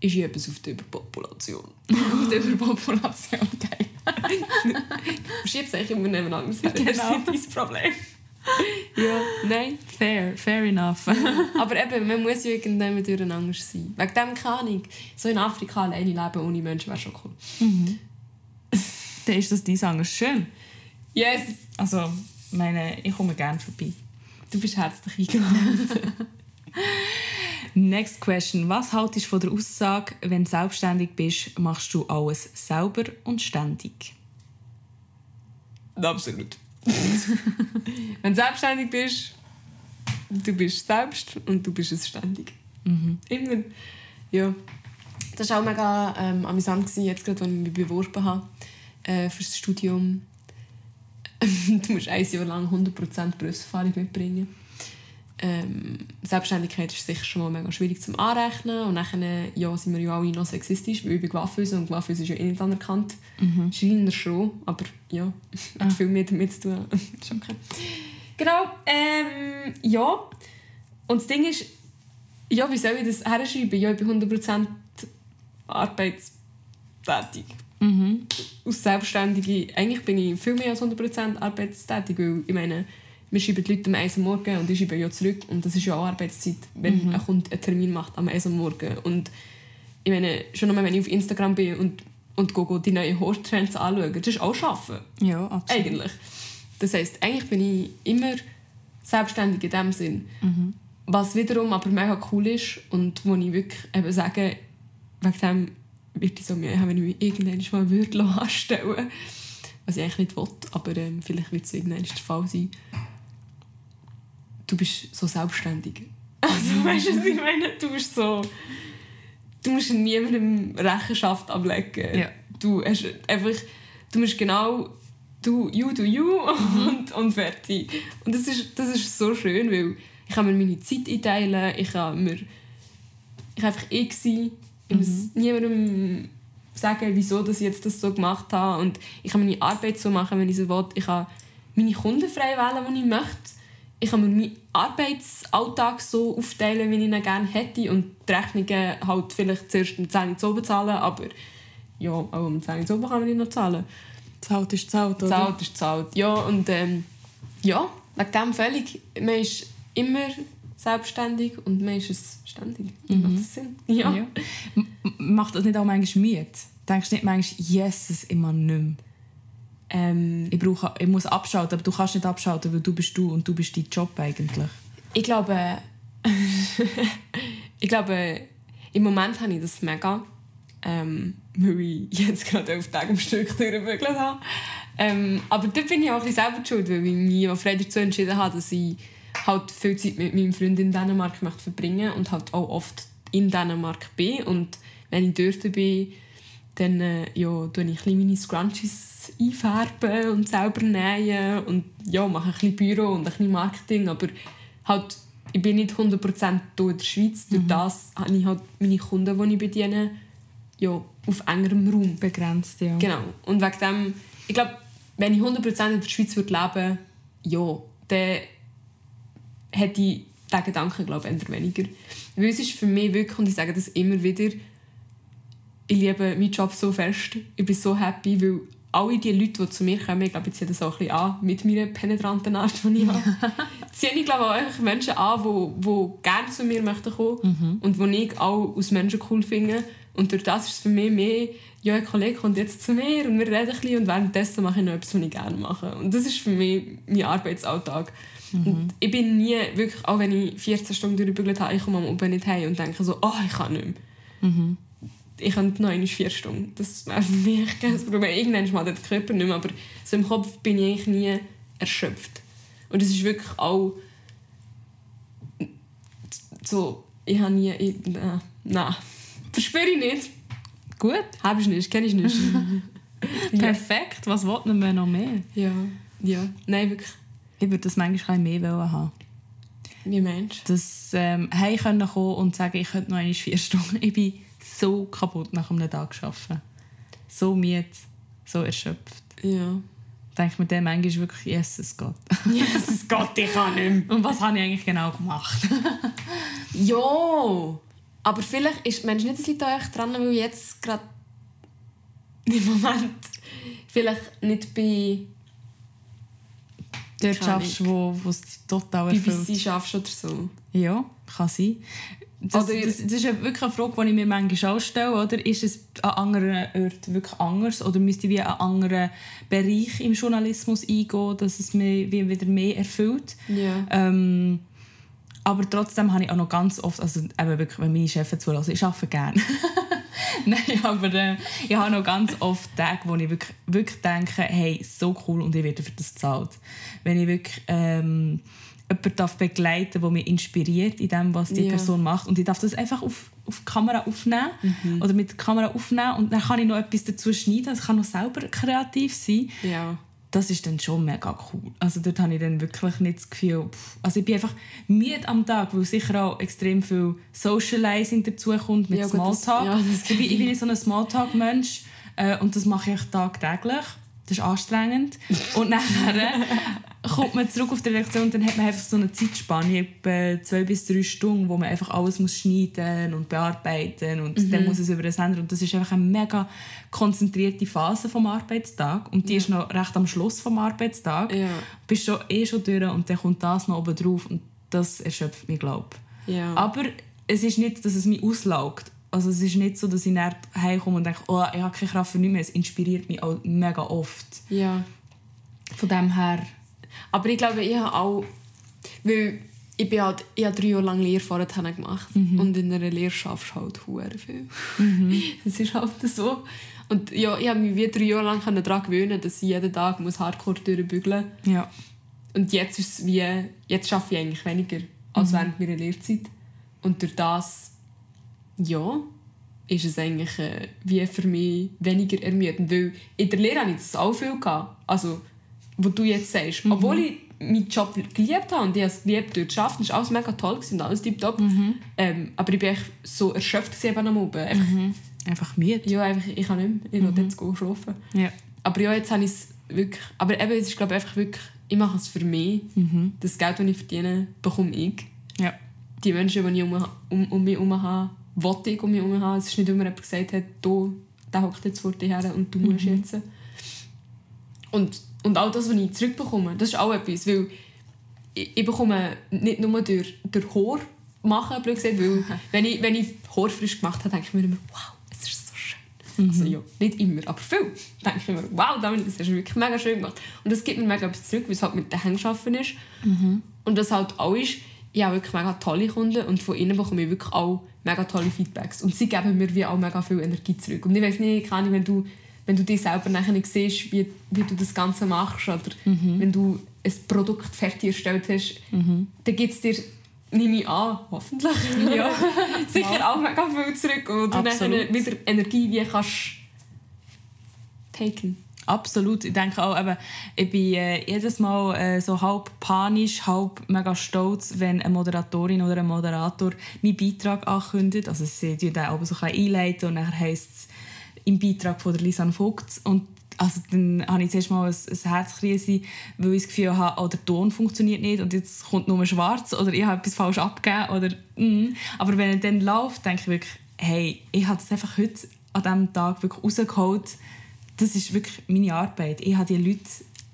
ist etwas auf die Überpopulation. auf die Überpopulation. Du schiebst eigentlich immer nebeneinander. Das Genau. ist nicht dein Problem. ja, nein. Fair, fair enough. Aber eben, man muss ja irgendwann durcheinander sein. Wegen dem keine Ahnung. So in Afrika alleine leben ohne Menschen wäre schon cool. Dann ist das dein Angst schön. Yes! Also, meine, ich komme gerne vorbei. Du bist herzlich eingeladen. Next question. Was haltest du von der Aussage, wenn du selbstständig bist, machst du alles selber und ständig? Absolut. Wenn du selbstständig bist, du bist selbst und du bist es ständig. Immer. Ja. Das war auch mega ähm, amüsant, gewesen, jetzt gerade, als ich mich beworben habe äh, für das Studium. du musst ein Jahr lang 100% Berufserfahrung mitbringen. Ähm, Selbstständigkeit ist sicher schon mal mega schwierig zum Anrechnen. Und dann ja, sind wir ja alle noch sexistisch, weil bin Coiffeuse und Coiffeuse ist ja eh nicht anerkannt. Mhm. Schreiner schon, aber ja, hat viel mehr damit zu tun. ist okay. Genau, ähm, ja. Und das Ding ist, ja, wie soll ich das herschreiben? Ja, ich bin 100% arbeitstätig. Mhm. Als Selbstständige, eigentlich bin ich viel mehr als 100% arbeitstätig, weil ich meine, wir schreiben die Leute am 1 Uhr morgen und ich schreibe ja zurück und das ist ja auch Arbeitszeit, wenn ein Kunde einen Termin macht am 1 Uhr morgen. Und ich meine, schon einmal, wenn ich auf Instagram bin und, und go, go die neuen Horse-Trends anschaue, das ist auch Arbeiten. Ja, absolut. Eigentlich. Das heisst, eigentlich bin ich immer selbstständig in dem Sinn. Was wiederum aber mega cool ist und wo ich wirklich eben sage, wegen dem würde ich so Mühe haben, wenn ich mich irgendwann mal würde anstellen würde. Was ich eigentlich nicht will, aber ähm, vielleicht wird es irgendwann der Fall sein. Du bist so selbstständig. Also, weißt du, was ich meine? Du bist so... Du musst niemandem Rechenschaft ablegen. Ja. Du hast einfach... Du musst genau... Du, you do you und, und fertig. Und das ist, das ist so schön, weil ich kann mir meine Zeit einteilen, ich kann mir... Ich kann einfach ich sein. Ich muss niemandem sagen, wieso dass ich jetzt das so gemacht habe. Und ich kann meine Arbeit so machen, wenn ich so will. Ich kann meine Kunden frei wählen, die ich möchte. Ich kann mir meinen Arbeitsalltag so aufteilen, wie ich ihn gerne hätte. Und die Rechnungen halt vielleicht zuerst um 10 Uhr zu oben zahlen, aber ja, auch um 10 Uhr zu oben kann man nicht noch zahlen. Zahlt ist zahlt, oder? Zahlt ist zahlt. Ja, und ähm, ja, wegen dem völlig. Man ist immer selbstständig und man ist es ständig. Macht das Sinn? Ja. Ja. Macht das nicht auch manchmal müde? Denkst du nicht manchmal, Jesus, immer nicht mehr. Ähm, Ich, brauche, ich muss abschalten, aber du kannst nicht abschalten, weil du bist du und du bist dein Job eigentlich. ich glaube, ich glaube, im Moment habe ich das mega, ähm, weil ich jetzt gerade elf Tage am Stück durchgebügelt habe. Ähm, aber da bin ich auch ein bisschen selber schuld, weil ich mich auch frei dazu entschieden habe, dass ich halt viel Zeit mit meinem Freund in Dänemark möchte verbringen und halt auch oft in Dänemark bin. Und wenn ich dort bin, dann äh, ja, tue ich meine Scrunchies einfärben und selber nähen und ja, mache ein bisschen Büro und ein bisschen Marketing, aber halt, ich bin nicht 100% hier in der Schweiz. Durch das habe ich halt meine Kunden, die ich bediene, ja, auf engerem Raum. Begrenzt, ja. Genau. Und wegen dem, ich glaube, wenn ich 100% in der Schweiz würde leben ja, dann hätte ich diesen Gedanken, glaube ich, eher weniger. Weil es ist für mich wirklich, und ich sage das immer wieder, ich liebe meinen Job so fest. Ich bin so happy, weil alle die Leute, die zu mir kommen, ich glaube, ich ziehe das auch ein bisschen an, mit meiner penetranten Art, die ich habe, ziehe ich glaube auch Menschen an, die, die gerne zu mir möchten kommen und die ich auch als Menschen cool finde. Und durch das ist es für mich mehr, ja, ein Kollege kommt jetzt zu mir und wir reden ein bisschen und währenddessen mache ich noch etwas, was ich gerne mache. Und das ist für mich mein Arbeitsalltag. Und ich bin nie, wirklich, auch wenn ich 14 Stunden durchgebügelt habe, ich komme am Abend nicht heim und denke so, oh, ich kann nicht mehr. Ich könnte noch einmal vier Stunden. Das wäre für mich kein Problem. Irgendwann mal der Körper nicht mehr, aber so im Kopf bin ich eigentlich nie erschöpft. Und es ist wirklich auch so, ich habe nie, ich, nein, nein, verspüre ich nicht. Gut, Habe ich nicht, kenne ich nicht. perfekt. Was wollten wir noch mehr? ja, ja, nein, wirklich. Ich würde das manchmal mehr wollen haben. Wie meinst Dass ähm, können kommen und sagen, ich könnte noch einmal vier Stunden. Ich bin so kaputt nach einem Tag arbeiten. So müde, so erschöpft. du? Ja, denke ich mir dann manchmal wirklich, yes, es geht. Jesus Gott, ich kann nicht mehr. Und was habe ich eigentlich genau gemacht? Ja, aber vielleicht ist Mensch nicht, es liegt an euch dran, weil jetzt gerade im Moment vielleicht nicht bei Dort Keine schaffst du, wo es total erfüllt. BBC schaffst oder so. Ja, kann sein. Das, das, das ist wirklich eine Frage, die ich mir manchmal auch stelle. Oder? Ist es an anderen Orten wirklich anders? Oder müsste ich wie einen anderen Bereich im Journalismus eingehen, dass es mich wie wieder mehr erfüllt? Ja. Ähm, aber trotzdem habe ich auch noch ganz oft, also eben wirklich, wenn meine Chefs zulassen, ich arbeite gerne. Nein, aber äh, ich habe noch ganz oft Tage, wo ich wirklich, wirklich denke, hey, so cool und ich werde für das gezahlt. Wenn ich wirklich ähm, jemanden darf begleiten darf, der mich inspiriert in dem, was die Ja. Person macht und ich darf das einfach auf, auf die Kamera aufnehmen oder mit der Kamera aufnehmen und dann kann ich noch etwas dazu schneiden, ich kann noch selber kreativ sein Ja. Das ist dann schon mega cool. Also dort habe ich dann wirklich nicht das Gefühl, pff, also ich bin einfach müde am Tag, weil sicher auch extrem viel Socializing dazukommt mit Ja, gut, das- Smalltalk. ja, das ich, bin, ich bin so ein Smalltalk-Mensch äh, und das mache ich tagtäglich. Das ist anstrengend. Und nachher kommt man zurück auf die Redaktion und dann hat man einfach so eine Zeitspanne, etwa zwei bis drei Stunden, wo man einfach alles muss schneiden und bearbeiten und Mhm. dann muss es über den Sender und das ist einfach eine mega konzentrierte Phase vom Arbeitstag und die ist noch recht am Schluss vom Arbeitstag. Ja. Bist schon eh schon durch und dann kommt das noch oben drauf und das erschöpft mich, glaube Ja. Aber es ist nicht, dass es mich auslaugt. Also es ist nicht so, dass ich dann heimkomme und denke, oh, ich habe keine Kraft für nichts mehr. Es inspiriert mich auch mega oft. ja. Von dem her... Aber ich glaube, ich habe auch... Weil ich, bin halt, ich habe drei Jahre lang Lehre vorher gemacht. Und in einer Lehre schaffst du halt hure viel. Das ist halt so. Und ja, ich habe mich wie drei Jahre lang daran gewöhnen, dass ich jeden Tag muss Hardcore durchbügeln muss. Ja. Und jetzt ist es wie... Jetzt arbeite ich eigentlich weniger als während meiner Lehrzeit. Und durch das... Ja... ist es eigentlich äh, wie für mich weniger ermüdend. Weil in der Lehre hatte ich das auch viel. Gehabt. Also, was du jetzt sagst. Obwohl ich meinen Job geliebt habe und ich habe es geliebt, dort zu arbeiten, es war alles mega toll und alles tiptop. Ähm, aber ich war echt so erschöpft am Oben. Einfach, Einfach müde. Ja, einfach, ich kann nicht mehr. Ich will jetzt gehen schlafen. Ja. Aber ja, jetzt habe ich es wirklich... Aber eben, es ist glaube ich einfach wirklich... Ich mache es für mich. Das Geld, das ich verdiene, bekomme ich. Ja. Die Menschen, die ich um, um, um mich herum habe, wollte ich um mich herum haben. Es ist nicht immer jemand gesagt hat, du, der hockt jetzt vor dir her und du musst jetzt. Und, und all das, was ich zurückbekomme, das ist auch etwas, weil ich, ich bekomme nicht nur durch, durch Haar machen, blöd gesagt, weil wenn ich, wenn ich Haar frisch gemacht habe, denke ich mir immer, wow, es ist so schön. Also ja, nicht immer, aber viel. denke ich mir, wow, Dominik, das du wirklich mega schön gemacht. Und das gibt mir mega etwas zurück, weil es halt mit den Händen arbeiten ist. Und das halt auch ist, ich habe wirklich mega tolle Kunden und von ihnen bekomme ich wirklich auch mega tolle Feedbacks. Und sie geben mir wie auch mega viel Energie zurück. Und ich weiß nicht, keine Ahnung, wenn du, wenn du dich selber nachher nicht siehst, wie, wie du das Ganze machst oder wenn du ein Produkt fertig erstellt hast, dann gibt es dir, nehme ich an, hoffentlich, ja. sicher auch mega viel zurück. Und du nachher wieder Energie wie kannst taken. Absolut. Ich denke auch, eben, ich bin äh, jedes Mal äh, so halb panisch, halb mega stolz, wenn eine Moderatorin oder ein Moderator meinen Beitrag ankündigt. Also sie tun den aber so einleiten und dann heisst es im Beitrag von der Lisanne Vogt. Und also dann habe ich zuerst mal ein, ein Herzkrise, weil ich das Gefühl habe, oh, der Ton funktioniert nicht und jetzt kommt nur schwarz oder ich habe etwas falsch abgegeben. Oder, mm. Aber wenn er dann läuft, denke ich wirklich, hey, ich habe das einfach heute an diesem Tag wirklich rausgeholt. Das ist wirklich meine Arbeit. Ich habe die Leute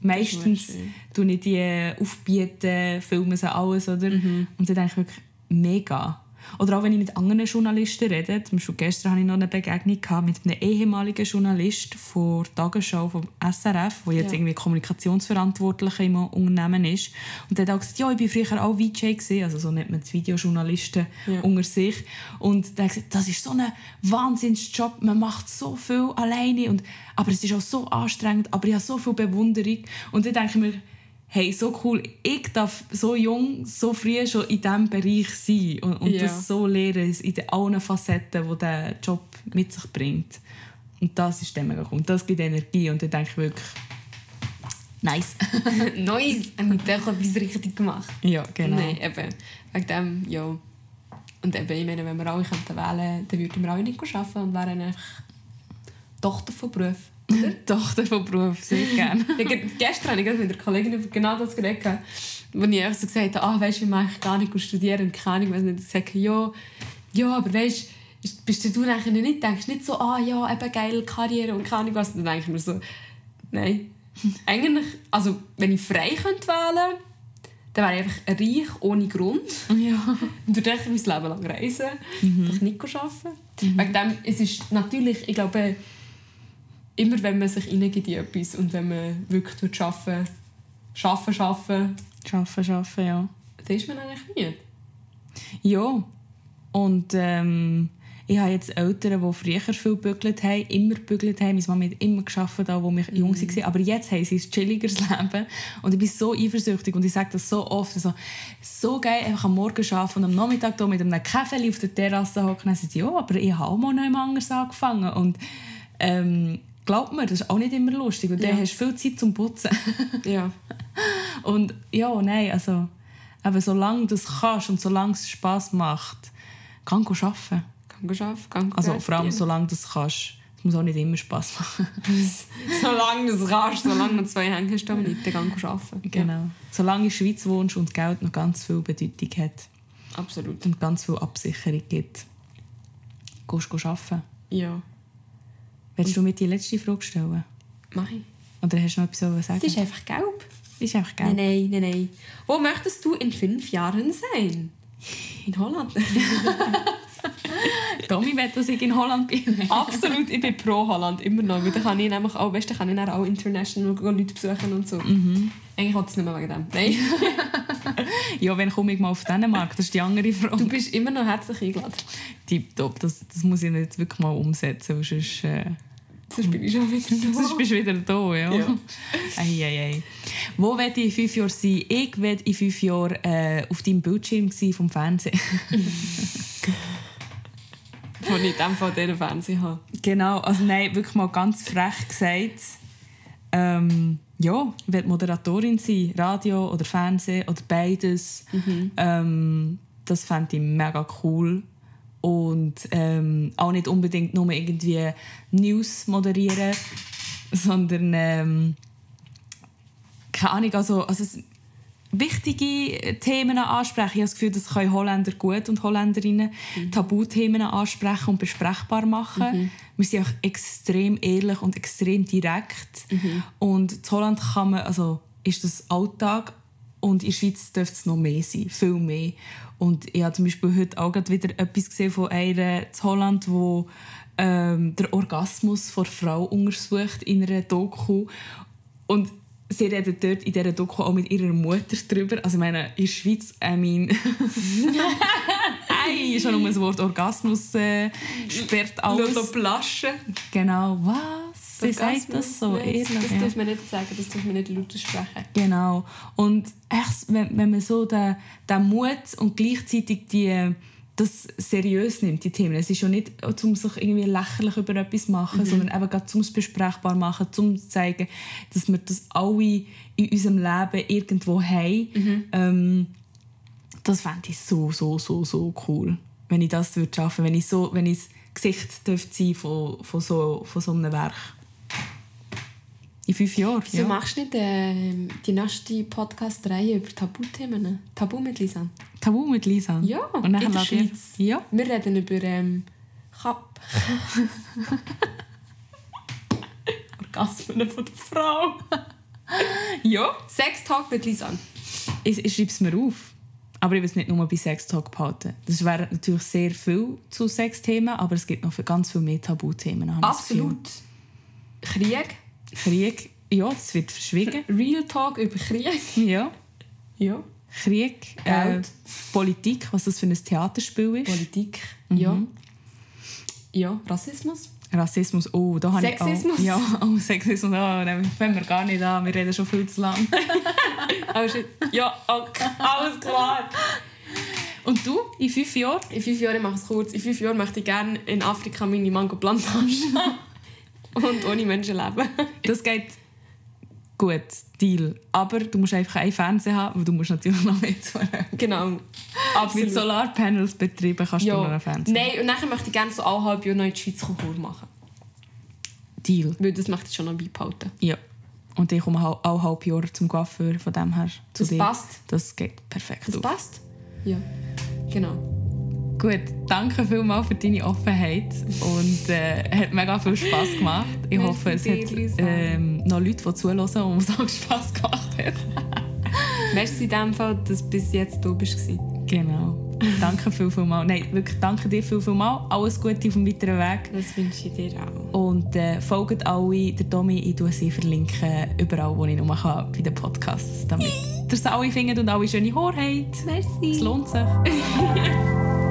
meistens tue ich die aufbieten, filmen sie alles. Oder? Mhm. Und dann denke ich wirklich, mega. Oder auch wenn ich mit anderen Journalisten rede, zum Beispiel gestern hatte ich noch eine Begegnung mit einem ehemaligen Journalist von der Tagesschau vom SRF, der jetzt Ja. irgendwie Kommunikationsverantwortlicher im Unternehmen ist. Und der hat auch gesagt, ja, ich war früher auch VJ, gewesen, also so nennt man die Videojournalisten Ja. unter sich. Und der hat gesagt, das ist so ein Wahnsinnsjob, man macht so viel alleine, und, aber es ist auch so anstrengend, aber ich habe so viel Bewunderung. Und dann denke ich mir, hey, so cool, ich darf so jung, so früh schon in diesem Bereich sein und, und Ja. das so lernen, in den allen Facetten, die der Job mit sich bringt. Und das ist dann mega cool. Und das gibt Energie und dann denke ich wirklich, nice. nice! Habe ich doch etwas richtig gemacht. ja, genau. Nein, eben. Wegen dem, ja. Und eben, ich meine, wenn wir alle könnten wählen könnten, dann würden wir alle nicht arbeiten und wären einfach Tochter von Beruf. Oder? Tochter von Beruf, sehr gerne. Ja, ge- gestern habe ich mit einer Kollegin über genau das geredet, wo ich einfach so gesagt habe, ah, weißt du, ich mache gar nicht studieren und keine Ahnung, was nicht. Ich habe, ja, ja, aber weißt du, bist du nachher nicht, denkst nicht so, ah ja, eben geil, Karriere und keine Ahnung was. Dann denke ich mir so, nein. Eigentlich, also wenn ich frei könnte wählen dann wäre ich einfach reich, ohne Grund. Ja. Und durch mein Leben lang reisen, durch nicht arbeiten. Wegen dem, es ist natürlich, ich glaube, immer wenn man sich reingeht in etwas und wenn man wirklich arbeiten arbeiten, arbeiten, Arbeiten, arbeiten, ja. dann ist man eigentlich nie. Ja. Und ähm, ich habe jetzt Eltern, die früher viel gebügelt haben, immer gebügelt haben. Meine Mama hat immer auch, als wir jung waren. Aber jetzt haben sie ein chilligeres Leben. Und ich bin so eifersüchtig und ich sage das so oft. Also, so geil, einfach am Morgen arbeiten und am Nachmittag hier mit einem Kaffee auf der Terrasse hocken. Dann sie, ja, aber ich habe auch mal noch anders angefangen. Und ähm, glaubt mir, das ist auch nicht immer lustig. Und Ja. dann hast du viel Zeit zum Putzen. Ja. Und ja, nein, also aber solange du das kannst und solange es Spass macht, kann du arbeiten. Kann go arbeiten, kann Also vor allem solange du das kannst. Es muss auch nicht immer Spass machen. Solange du es kannst, solange du zwei Hände hast, dann nicht, dann kann go arbeiten. genau. Solange du in der Schweiz wohnst und Geld noch ganz viel Bedeutung hat Ja, absolut. und ganz viel Absicherung gibt, gehst du arbeiten. Ja, Willst du mir die letzte Frage stellen? mach ich. Oder hast du noch etwas zu sagen? Das ist einfach gelb. Das ist einfach geil. Nein, nein, nein, nein. Wo möchtest du in fünf Jahren sein? In Holland. Tommy will, dass ich in Holland bin. Absolut, ich bin pro Holland, immer noch. Weil dann kann ich nämlich auch, weißt, dann kann ich dann auch international Leute besuchen und so. Eigentlich wollte ich es nicht mehr wegen dem. Nein. ja, wenn komme ich mal auf Dänemark? Das ist die andere Frage. Du bist immer noch herzlich eingeladen. Tipptopp. Das, das muss ich jetzt wirklich mal umsetzen, sonst, äh, Sonst bin ich schon wieder da. sonst bist du wieder da. Ja. Ja. Ei, ei, ei. Wo werde ich in fünf Jahren sein? Ich werde in fünf Jahren äh, auf deinem Bildschirm sein vom Fernsehen. Von ich in dem Fall diesen Fernsehen habe. genau, also nein, wirklich mal ganz frech gesagt. Ähm, ja, ich werde Moderatorin sein, Radio oder Fernsehen oder beides. Ähm, das fände ich mega cool. Und ähm, auch nicht unbedingt nur irgendwie News moderieren, sondern ähm, keine Ahnung, also, also es, wichtige Themen ansprechen. Ich habe das Gefühl, das können Holländer gut und Holländerinnen Tabuthemen ansprechen und besprechbar machen. Wir sind auch extrem ehrlich und extrem direkt. Und in Holland kann man, also, ist das Alltag und in der Schweiz dürfte es noch mehr sein, viel mehr. Und ich habe zum Beispiel heute auch gerade wieder etwas gesehen von einer in Holland, wo ähm, der Orgasmus von Frau untersucht in einer Doku. Und sie reden dort in dieser Doku auch mit ihrer Mutter drüber. Also ich meine, in der Schweiz, I mean... Ei, schon um das Wort Orgasmus äh, sperrt alles. Lolo Plaschen. Genau, was? Sie sagt das so, ehrlich. Das, das darf man nicht sagen, das darf man nicht laut sprechen. Genau. Und echt, wenn, wenn man so den, den Mut und gleichzeitig die, das seriös nimmt, die Themen. Es ist ja nicht, um sich irgendwie lächerlich über etwas zu machen, sondern eben gerade zum es besprechbar machen, zum zu zeigen, dass wir das alle in unserem Leben irgendwo haben. Ähm, das fände ich so, so, so, so cool. Wenn ich das würde schaffen, wenn ich so, wenn ich das Gesicht dürfte sein von, von, so, von so einem Werk. In fünf Jahren. Wieso ja. machst du nicht äh, die nächste Podcast-Reihe über Tabuthemen? Tabu mit Lisan. Tabu mit Lisa. Ja, Und dann in der Schweiz. Ja. Wir reden über ähm, Kap. Orgasmen von der Frau. Ja. Sex Talk mit Lisan. Ich, ich schreibe es mir auf. Aber ich will es nicht nur bei Sex Talk behalten. Das wäre natürlich sehr viel zu Sexthemen, aber es gibt noch ganz viel mehr Tabuthemen. Absolut. Krieg. Krieg, ja, das wird verschwiegen. Real Talk über Krieg. Ja. Ja. Krieg, äh. Politik, was das für ein Theaterspiel ist. Politik. Ja. Ja, Rassismus. Rassismus, oh, da habe ich auch... Ja, oh, Sexismus, oh, da fangen wir gar nicht an. Wir reden schon viel zu lang. Ja, okay. alles klar. Und du, in fünf Jahren? In fünf Jahren, ich mache es kurz, in fünf Jahren möchte ich gerne in Afrika meine Mango-Plantage und ohne Menschen leben. Das geht gut, Deal. Aber du musst einfach einen Fernseher haben, weil du musst natürlich noch mehr zu Genau. Mit Absolut. Solarpanels betreiben kannst du noch Ja. einen Fernseher. Nein, und nachher möchte ich gerne so alle halbe Jahr noch in die Schweiz Tour machen. Deal. Weil das möchte ich schon noch beibehalten. Ja. Und ich komme auch alle halb Jahr zum Coiffeur, von dem her zu Das dir. passt. Das geht perfekt Das auf. passt? Ja. Genau. Gut, danke vielmals für deine Offenheit und äh, hat mega viel Spass gemacht. Ich Merci hoffe, es dir, hat ähm, noch Leute, die zuhören und es auch Spass gemacht hat. Merci in dem Fall, dass du bis jetzt da bist. Genau. danke viel, viel mal. Nein, wirklich danke dir viel, viel mal. Alles Gute auf dem weiteren Weg. Das wünsche ich dir auch. Und äh, folgt alle der Domi. Ich tue sie verlinken überall, wo ich nur kann bei den Podcasts, damit ihr sie alle findet und alle schöne Haare habt. Merci. Es lohnt sich.